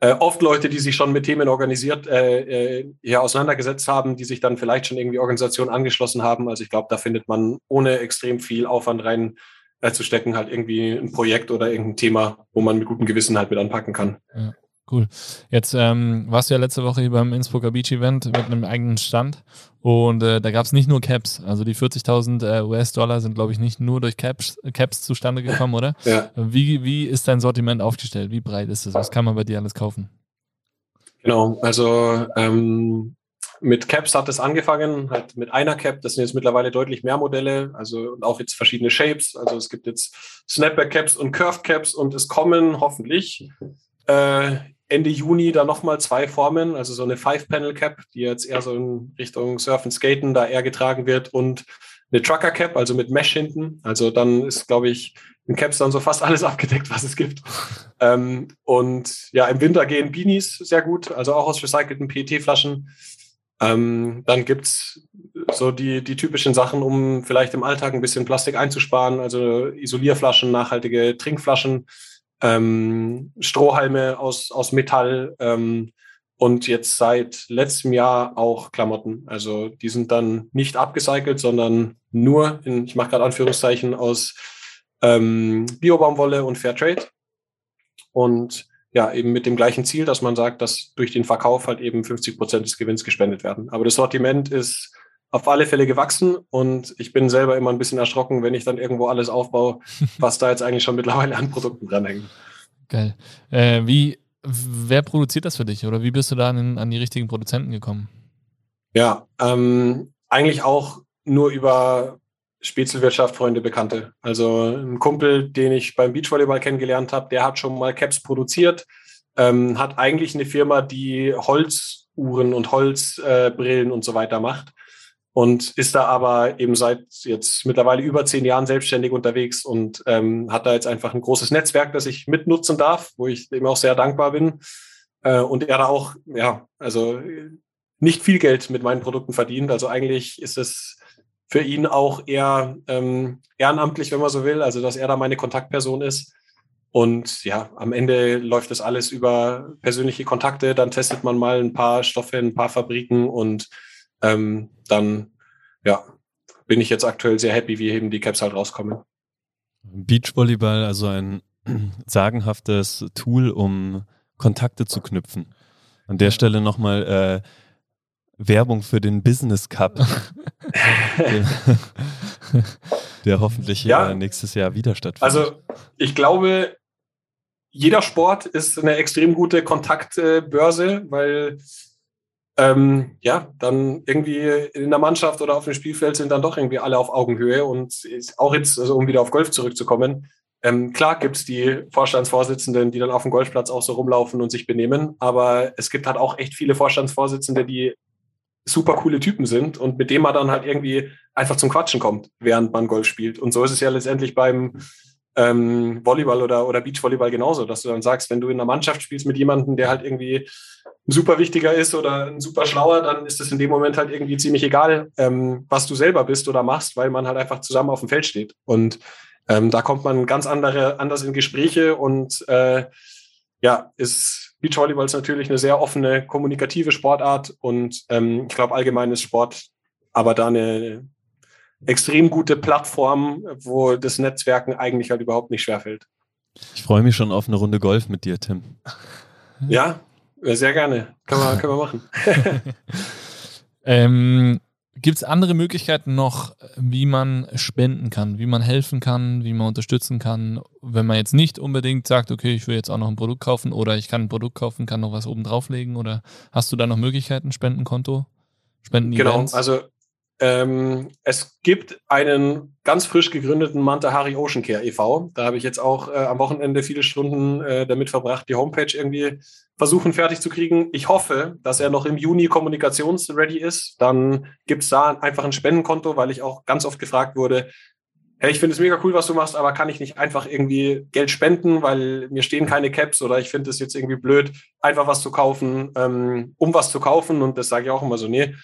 äh, oft Leute, die sich schon mit Themen organisiert, äh, äh, ja, auseinandergesetzt haben, die sich dann vielleicht schon irgendwie Organisationen angeschlossen haben. Also ich glaube, da findet man ohne extrem viel Aufwand rein äh, zu stecken, halt irgendwie ein Projekt oder irgendein Thema, wo man mit gutem Gewissen halt mit anpacken kann. Ja, cool. Jetzt ähm, warst du ja letzte Woche hier beim Innsbrucker Beach Event mit einem eigenen Stand und äh, da gab es nicht nur Caps. Also die 40.000 äh, US-Dollar sind, glaube ich, nicht nur durch Caps, Caps zustande gekommen, oder? ja. Wie, wie ist dein Sortiment aufgestellt? Wie breit ist es? Was kann man bei dir alles kaufen? Genau, also ähm, mit Caps hat es angefangen, halt mit einer Cap. Das sind jetzt mittlerweile deutlich mehr Modelle, also und auch jetzt verschiedene Shapes. Also es gibt jetzt Snapback Caps und Curved Caps und es kommen hoffentlich äh, Ende Juni da nochmal zwei Formen, also so eine Five-Panel Cap, die jetzt eher so in Richtung Surfen, Skaten da eher getragen wird und eine Trucker Cap, also mit Mesh hinten. Also dann ist, glaube ich, in Caps dann so fast alles abgedeckt, was es gibt. Ähm, und ja, im Winter gehen Beanies sehr gut, also auch aus recycelten PET-Flaschen. Ähm, dann gibt's so die, die typischen Sachen, um vielleicht im Alltag ein bisschen Plastik einzusparen, also Isolierflaschen, nachhaltige Trinkflaschen, ähm, Strohhalme aus, aus Metall ähm, und jetzt seit letztem Jahr auch Klamotten. Also die sind dann nicht abgecycelt, sondern nur, in, ich mache gerade Anführungszeichen, aus ähm, Biobaumwolle und Fairtrade. Und ja, eben mit dem gleichen Ziel, dass man sagt, dass durch den Verkauf halt eben 50 Prozent des Gewinns gespendet werden. Aber das Sortiment ist auf alle Fälle gewachsen und ich bin selber immer ein bisschen erschrocken, wenn ich dann irgendwo alles aufbaue, was da jetzt eigentlich schon mittlerweile an Produkten dranhängt. Geil. Äh, wie, wer produziert das für dich oder wie bist du da an, an die richtigen Produzenten gekommen? Ja, ähm, eigentlich auch nur über Spezelwirtschaft, Freunde, Bekannte. Also ein Kumpel, den ich beim Beachvolleyball kennengelernt habe, der hat schon mal Caps produziert, ähm, hat eigentlich eine Firma, die Holzuhren und Holzbrillen äh, und so weiter macht und ist da aber eben seit jetzt mittlerweile über zehn Jahren selbstständig unterwegs und ähm, hat da jetzt einfach ein großes Netzwerk, das ich mitnutzen darf, wo ich ihm auch sehr dankbar bin. Äh, und er da auch, ja, also nicht viel Geld mit meinen Produkten verdient. Also eigentlich ist es für ihn auch eher ähm, ehrenamtlich, wenn man so will, also dass er da meine Kontaktperson ist. Und ja, am Ende läuft das alles über persönliche Kontakte. Dann testet man mal ein paar Stoffe, ein paar Fabriken und ähm, dann ja, bin ich jetzt aktuell sehr happy, wie eben die Caps halt rauskommen. Beachvolleyball, also ein sagenhaftes Tool, um Kontakte zu knüpfen. An der Stelle nochmal äh, Werbung für den Business Cup, der, der, hoffentlich ja. nächstes Jahr wieder stattfindet. Also ich glaube, jeder Sport ist eine extrem gute Kontaktbörse, weil ähm, ja, dann irgendwie in der Mannschaft oder auf dem Spielfeld sind dann doch irgendwie alle auf Augenhöhe und auch jetzt, also um wieder auf Golf zurückzukommen, ähm, klar gibt es die Vorstandsvorsitzenden, die dann auf dem Golfplatz auch so rumlaufen und sich benehmen, aber es gibt halt auch echt viele Vorstandsvorsitzende, die super coole Typen sind und mit dem man dann halt irgendwie einfach zum Quatschen kommt, während man Golf spielt. Und so ist es ja letztendlich beim ähm, Volleyball oder, oder Beachvolleyball genauso, dass du dann sagst, wenn du in einer Mannschaft spielst mit jemandem, der halt irgendwie super wichtiger ist oder ein super schlauer, dann ist es in dem Moment halt irgendwie ziemlich egal, ähm, was du selber bist oder machst, weil man halt einfach zusammen auf dem Feld steht. Und ähm, da kommt man ganz andere, anders in Gespräche und äh, ja, ist Beachvolleyball ist natürlich eine sehr offene, kommunikative Sportart und ähm, ich glaube allgemein ist Sport aber da eine extrem gute Plattform, wo das Netzwerken eigentlich halt überhaupt nicht schwerfällt. Ich freue mich schon auf eine Runde Golf mit dir, Tim. Ja, sehr gerne. Können wir, können wir machen. ähm, Gibt es andere Möglichkeiten noch, wie man spenden kann, wie man helfen kann, wie man unterstützen kann, wenn man jetzt nicht unbedingt sagt, okay, ich will jetzt auch noch ein Produkt kaufen oder ich kann ein Produkt kaufen, kann noch was oben drauflegen oder hast du da noch Möglichkeiten, Spendenkonto, Spenden Genau, also ähm, es gibt einen ganz frisch gegründeten Manta Hari Ocean Care e.V. Da habe ich jetzt auch äh, am Wochenende viele Stunden äh, damit verbracht, die Homepage irgendwie versuchen fertig zu kriegen. Ich hoffe, dass er noch im Juni kommunikationsready ist. Dann gibt es da einfach ein Spendenkonto, weil ich auch ganz oft gefragt wurde, hey, ich finde es mega cool, was du machst, aber kann ich nicht einfach irgendwie Geld spenden, weil mir stehen keine Caps oder ich finde es jetzt irgendwie blöd, einfach was zu kaufen, ähm, um was zu kaufen. Und das sage ich auch immer so, nee,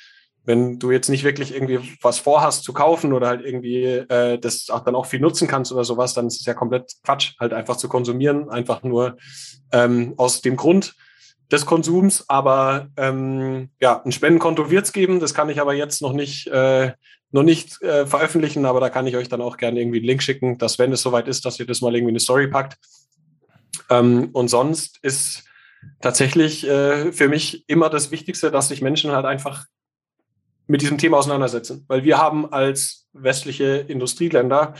wenn du jetzt nicht wirklich irgendwie was vorhast zu kaufen oder halt irgendwie äh, das auch dann auch viel nutzen kannst oder sowas, dann ist es ja komplett Quatsch, halt einfach zu konsumieren, einfach nur ähm, aus dem Grund des Konsums. Aber ähm, ja, ein Spendenkonto wird es geben, das kann ich aber jetzt noch nicht, äh, noch nicht äh, veröffentlichen, aber da kann ich euch dann auch gerne irgendwie einen Link schicken, dass wenn es soweit ist, dass ihr das mal irgendwie in eine Story packt. Ähm, und sonst ist tatsächlich äh, für mich immer das Wichtigste, dass sich Menschen halt einfach mit diesem Thema auseinandersetzen. Weil wir haben als westliche Industrieländer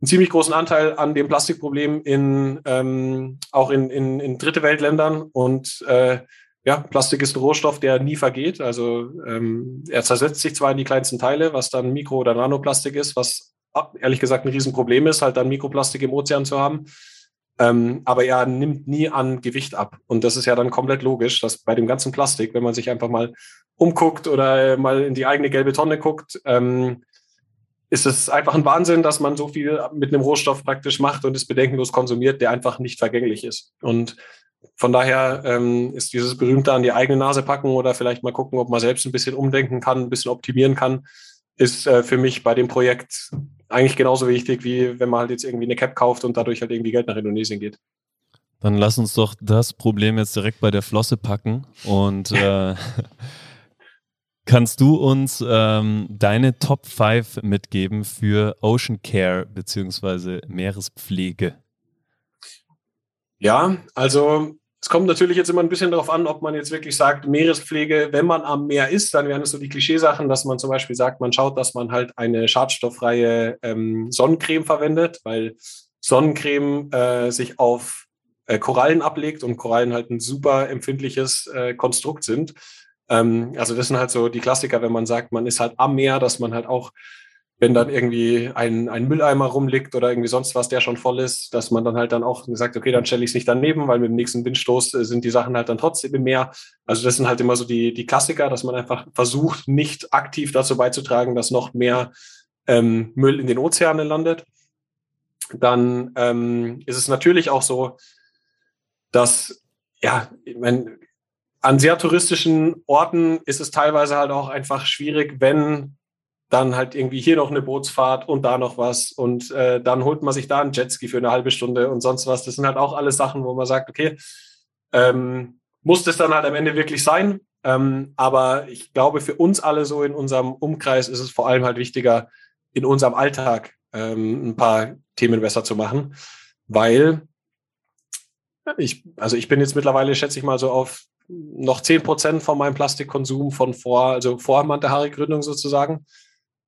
einen ziemlich großen Anteil an dem Plastikproblem in, ähm, auch in, in, in dritte Weltländern. Und äh, ja, Plastik ist ein Rohstoff, der nie vergeht. Also ähm, er zersetzt sich zwar in die kleinsten Teile, was dann Mikro- oder Nanoplastik ist, was ehrlich gesagt ein Riesenproblem ist, halt dann Mikroplastik im Ozean zu haben. Ähm, aber er nimmt nie an Gewicht ab. Und das ist ja dann komplett logisch, dass bei dem ganzen Plastik, wenn man sich einfach mal umguckt oder mal in die eigene gelbe Tonne guckt, ähm, ist es einfach ein Wahnsinn, dass man so viel mit einem Rohstoff praktisch macht und es bedenkenlos konsumiert, der einfach nicht vergänglich ist. Und von daher ähm, ist dieses berühmte an die eigene Nase packen oder vielleicht mal gucken, ob man selbst ein bisschen umdenken kann, ein bisschen optimieren kann, ist äh, für mich bei dem Projekt eigentlich genauso wichtig, wie wenn man halt jetzt irgendwie eine Cap kauft und dadurch halt irgendwie Geld nach Indonesien geht. Dann lass uns doch das Problem jetzt direkt bei der Flosse packen und äh, kannst du uns ähm, deine Top 5 mitgeben für Ocean Care bzw. Meerespflege? Ja, also es kommt natürlich jetzt immer ein bisschen darauf an, ob man jetzt wirklich sagt, Meerespflege, wenn man am Meer ist, dann wären es so die Klischeesachen, dass man zum Beispiel sagt, man schaut, dass man halt eine schadstofffreie ähm, Sonnencreme verwendet, weil Sonnencreme äh, sich auf äh, Korallen ablegt und Korallen halt ein super empfindliches äh, Konstrukt sind. Ähm, also das sind halt so die Klassiker, wenn man sagt, man ist halt am Meer, dass man halt auch wenn dann irgendwie ein, ein Mülleimer rumliegt oder irgendwie sonst was, der schon voll ist, dass man dann halt dann auch sagt, okay, dann stelle ich es nicht daneben, weil mit dem nächsten Windstoß äh, sind die Sachen halt dann trotzdem im Meer. Also das sind halt immer so die, die Klassiker, dass man einfach versucht, nicht aktiv dazu beizutragen, dass noch mehr ähm, Müll in den Ozeanen landet. Dann ähm, ist es natürlich auch so, dass, ja, ich meine, an sehr touristischen Orten ist es teilweise halt auch einfach schwierig, wenn dann halt irgendwie hier noch eine Bootsfahrt und da noch was und äh, dann holt man sich da einen Jetski für eine halbe Stunde und sonst was. Das sind halt auch alles Sachen, wo man sagt, okay, ähm, muss das dann halt am Ende wirklich sein? Ähm, aber ich glaube, für uns alle so in unserem Umkreis ist es vor allem halt wichtiger, in unserem Alltag ähm, ein paar Themen besser zu machen, weil ich, also ich bin jetzt mittlerweile, schätze ich mal, so auf noch zehn Prozent von meinem Plastikkonsum von vor, also vor Mantahari-Gründung sozusagen.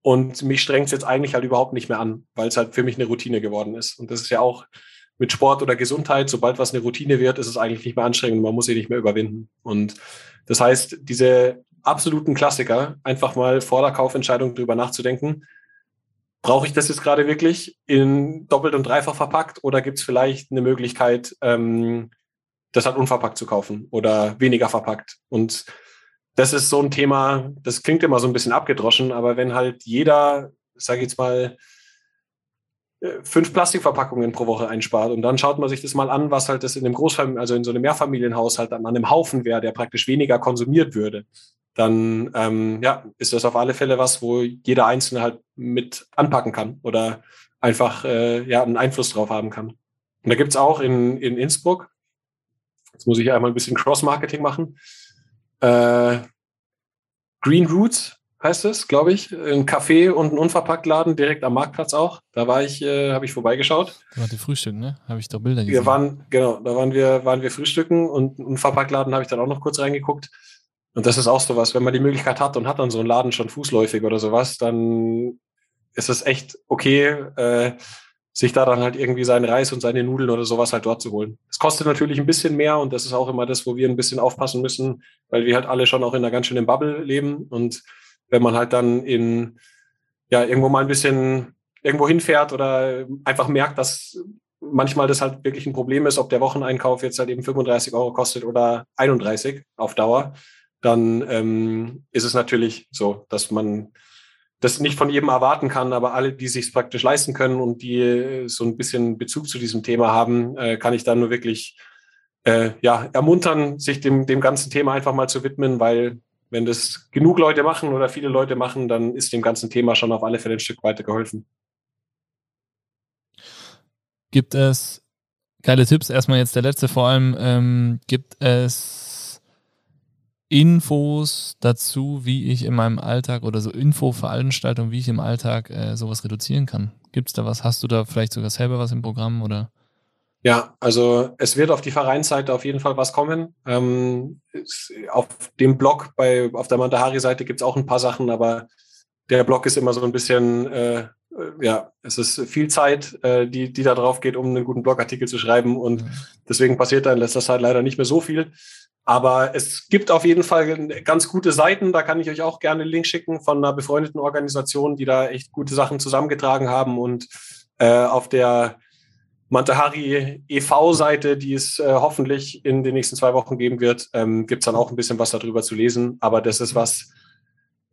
Und mich strengt es jetzt eigentlich halt überhaupt nicht mehr an, weil es halt für mich eine Routine geworden ist. Und das ist ja auch mit Sport oder Gesundheit, sobald was eine Routine wird, ist es eigentlich nicht mehr anstrengend, man muss sie nicht mehr überwinden. Und das heißt, diese absoluten Klassiker, einfach mal vor der Kaufentscheidung drüber nachzudenken, brauche ich das jetzt gerade wirklich in doppelt und dreifach verpackt oder gibt es vielleicht eine Möglichkeit, ähm, das halt unverpackt zu kaufen oder weniger verpackt? Und das ist so ein Thema, das klingt immer so ein bisschen abgedroschen, aber wenn halt jeder, sage ich jetzt mal, äh, fünf Plastikverpackungen pro Woche einspart und dann schaut man sich das mal an, was halt das in einem Großfamilien, also in so einem Mehrfamilienhaushalt an einem Haufen wäre, der praktisch weniger konsumiert würde, dann ähm, ja, ist das auf alle Fälle was, wo jeder Einzelne halt mit anpacken kann oder einfach äh, ja, einen Einfluss drauf haben kann. Und da gibt es auch in, in Innsbruck, jetzt muss ich einmal ein bisschen Cross-Marketing machen, äh, Green Roots heißt es, glaube ich. Ein Café und ein Unverpacktladen direkt am Marktplatz auch. Da war ich, äh, habe ich vorbeigeschaut. Da war die Frühstück, ne? Habe ich doch Bilder gesehen. Wir waren, genau, da waren wir, waren wir frühstücken und ein Unverpacktladen habe ich dann auch noch kurz reingeguckt. Und das ist auch sowas, wenn man die Möglichkeit hat und hat dann so einen Laden schon fußläufig oder sowas, dann ist es echt okay, äh, sich da dann halt irgendwie seinen Reis und seine Nudeln oder sowas halt dort zu holen. Es kostet natürlich ein bisschen mehr und das ist auch immer das, wo wir ein bisschen aufpassen müssen, weil wir halt alle schon auch in einer ganz schönen Bubble leben und wenn man halt dann in, ja, irgendwo mal ein bisschen irgendwo hinfährt oder einfach merkt, dass manchmal das halt wirklich ein Problem ist, ob der Wocheneinkauf jetzt halt eben 35 Euro kostet oder 31 auf Dauer, dann ähm, ist es natürlich so, dass man das nicht von jedem erwarten kann, aber alle, die sich praktisch leisten können und die äh, so ein bisschen Bezug zu diesem Thema haben, äh, kann ich dann nur wirklich äh, ja, ermuntern, sich dem, dem ganzen Thema einfach mal zu widmen, weil wenn das genug Leute machen oder viele Leute machen, dann ist dem ganzen Thema schon auf alle Fälle ein Stück weiter geholfen. Gibt es geile Tipps? Erstmal jetzt der letzte vor allem. Ähm, gibt es Infos dazu, wie ich in meinem Alltag oder so Infoveranstaltungen, wie ich im Alltag äh, sowas reduzieren kann? Gibt es da was? Hast du da vielleicht sogar selber was im Programm oder? Ja, also es wird auf die Vereinsseite auf jeden Fall was kommen. Ähm, auf dem Blog bei auf der Mantahari-Seite gibt es auch ein paar Sachen, aber der Blog ist immer so ein bisschen, äh, ja, es ist viel Zeit, äh, die, die da drauf geht, um einen guten Blogartikel zu schreiben und deswegen passiert da in letzter Zeit leider nicht mehr so viel. Aber es gibt auf jeden Fall ganz gute Seiten. Da kann ich euch auch gerne einen Link schicken von einer befreundeten Organisation, die da echt gute Sachen zusammengetragen haben. Und äh, auf der Mantahari e.V.-Seite, die es äh, hoffentlich in den nächsten zwei Wochen geben wird, ähm, gibt es dann auch ein bisschen was darüber zu lesen. Aber das ist was,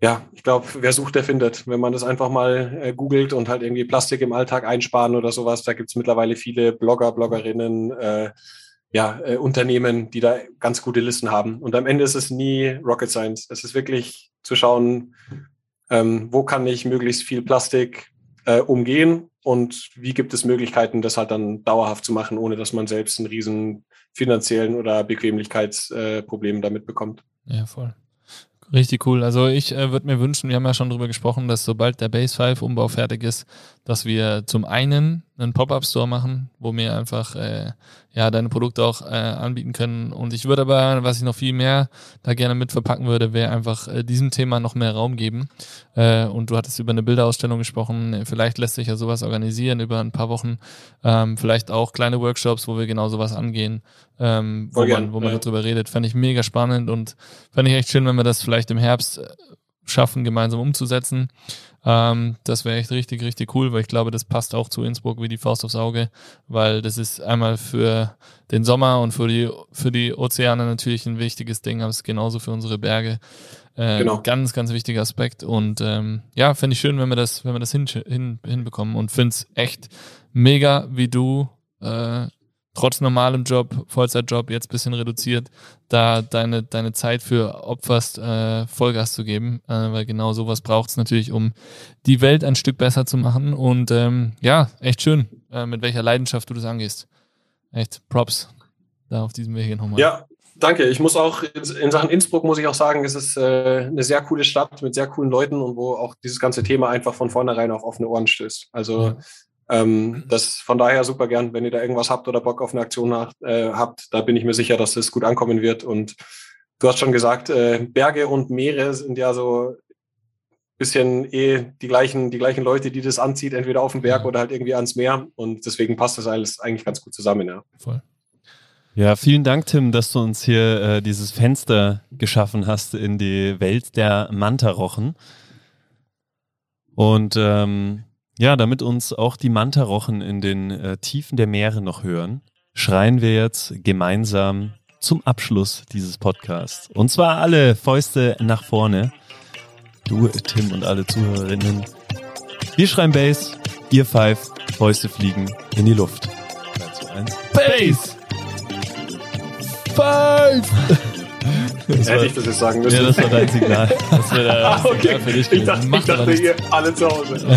ja, ich glaube, wer sucht, der findet. Wenn man das einfach mal äh, googelt und halt irgendwie Plastik im Alltag einsparen oder sowas, da gibt es mittlerweile viele Blogger, Bloggerinnen, äh, ja, äh, Unternehmen, die da ganz gute Listen haben. Und am Ende ist es nie Rocket Science. Es ist wirklich zu schauen, ähm, wo kann ich möglichst viel Plastik äh, umgehen und wie gibt es Möglichkeiten, das halt dann dauerhaft zu machen, ohne dass man selbst einen riesen finanziellen oder Bequemlichkeitsproblem äh, damit bekommt. Ja, voll. Richtig cool. Also ich äh, würde mir wünschen, wir haben ja schon darüber gesprochen, dass sobald der Base 5 Umbau fertig ist, dass wir zum einen einen Pop-Up-Store machen, wo wir einfach äh, ja deine Produkte auch äh, anbieten können. Und ich würde aber, was ich noch viel mehr da gerne mit verpacken würde, wäre einfach äh, diesem Thema noch mehr Raum geben. Äh, und du hattest über eine Bilderausstellung gesprochen. Vielleicht lässt sich ja sowas organisieren über ein paar Wochen. Ähm, vielleicht auch kleine Workshops, wo wir genau sowas angehen, ähm, wo, man, wo man ja. darüber redet. Fände ich mega spannend und fände ich echt schön, wenn wir das vielleicht im Herbst äh, schaffen, gemeinsam umzusetzen. Ähm, das wäre echt richtig, richtig cool, weil ich glaube, das passt auch zu Innsbruck wie die Faust aufs Auge, weil das ist einmal für den Sommer und für die, für die Ozeane natürlich ein wichtiges Ding, aber es ist genauso für unsere Berge. Äh, genau. Ganz, ganz wichtiger Aspekt. Und ähm, ja, finde ich schön, wenn wir das, wenn wir das hin, hin, hinbekommen und finde es echt mega, wie du äh, trotz normalem Job, Vollzeitjob, jetzt bisschen reduziert, da deine, deine Zeit für opferst, äh, Vollgas zu geben, äh, weil genau sowas braucht es natürlich, um die Welt ein Stück besser zu machen. Und ähm, ja, echt schön, äh, mit welcher Leidenschaft du das angehst. Echt Props da auf diesem Weg nochmal. Ja, danke. Ich muss auch in Sachen Innsbruck muss ich auch sagen, es ist äh, eine sehr coole Stadt mit sehr coolen Leuten und wo auch dieses ganze Thema einfach von vornherein auf offene Ohren stößt. Also. Ähm, das von daher super gern, wenn ihr da irgendwas habt oder Bock auf eine Aktion nach, äh, habt, da bin ich mir sicher, dass das gut ankommen wird. Und du hast schon gesagt, äh, Berge und Meere sind ja so bisschen eh die gleichen, die gleichen Leute, die das anzieht, entweder auf den Berg oder halt irgendwie ans Meer. Und deswegen passt das alles eigentlich ganz gut zusammen, ja. Voll. Ja, vielen Dank, Tim, dass du uns hier äh, dieses Fenster geschaffen hast in die Welt der Mantarochen. Und ähm, ja, damit uns auch die Mantarochen in den äh, Tiefen der Meere noch hören, schreien wir jetzt gemeinsam zum Abschluss dieses Podcasts. Und zwar alle Fäuste nach vorne. Du, Tim und alle Zuhörerinnen. Wir schreien Bass, ihr pfeift, Fäuste fliegen in die Luft. 3, 2, 1. Bass! Five! Das Hätte ich das jetzt sagen müssen. Ja, das war dein Signal. Das war der ah, okay. Signal für dich. Ich dachte, ich dachte ihr alle zu Hause.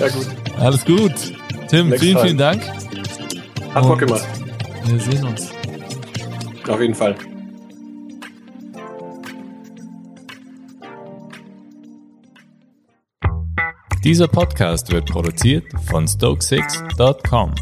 ja, gut. Alles gut. Tim, Next vielen, time. vielen Dank. Hat Bock gemacht. Wir sehen uns. Auf jeden Fall. Dieser Podcast wird produziert von Stokesix.com.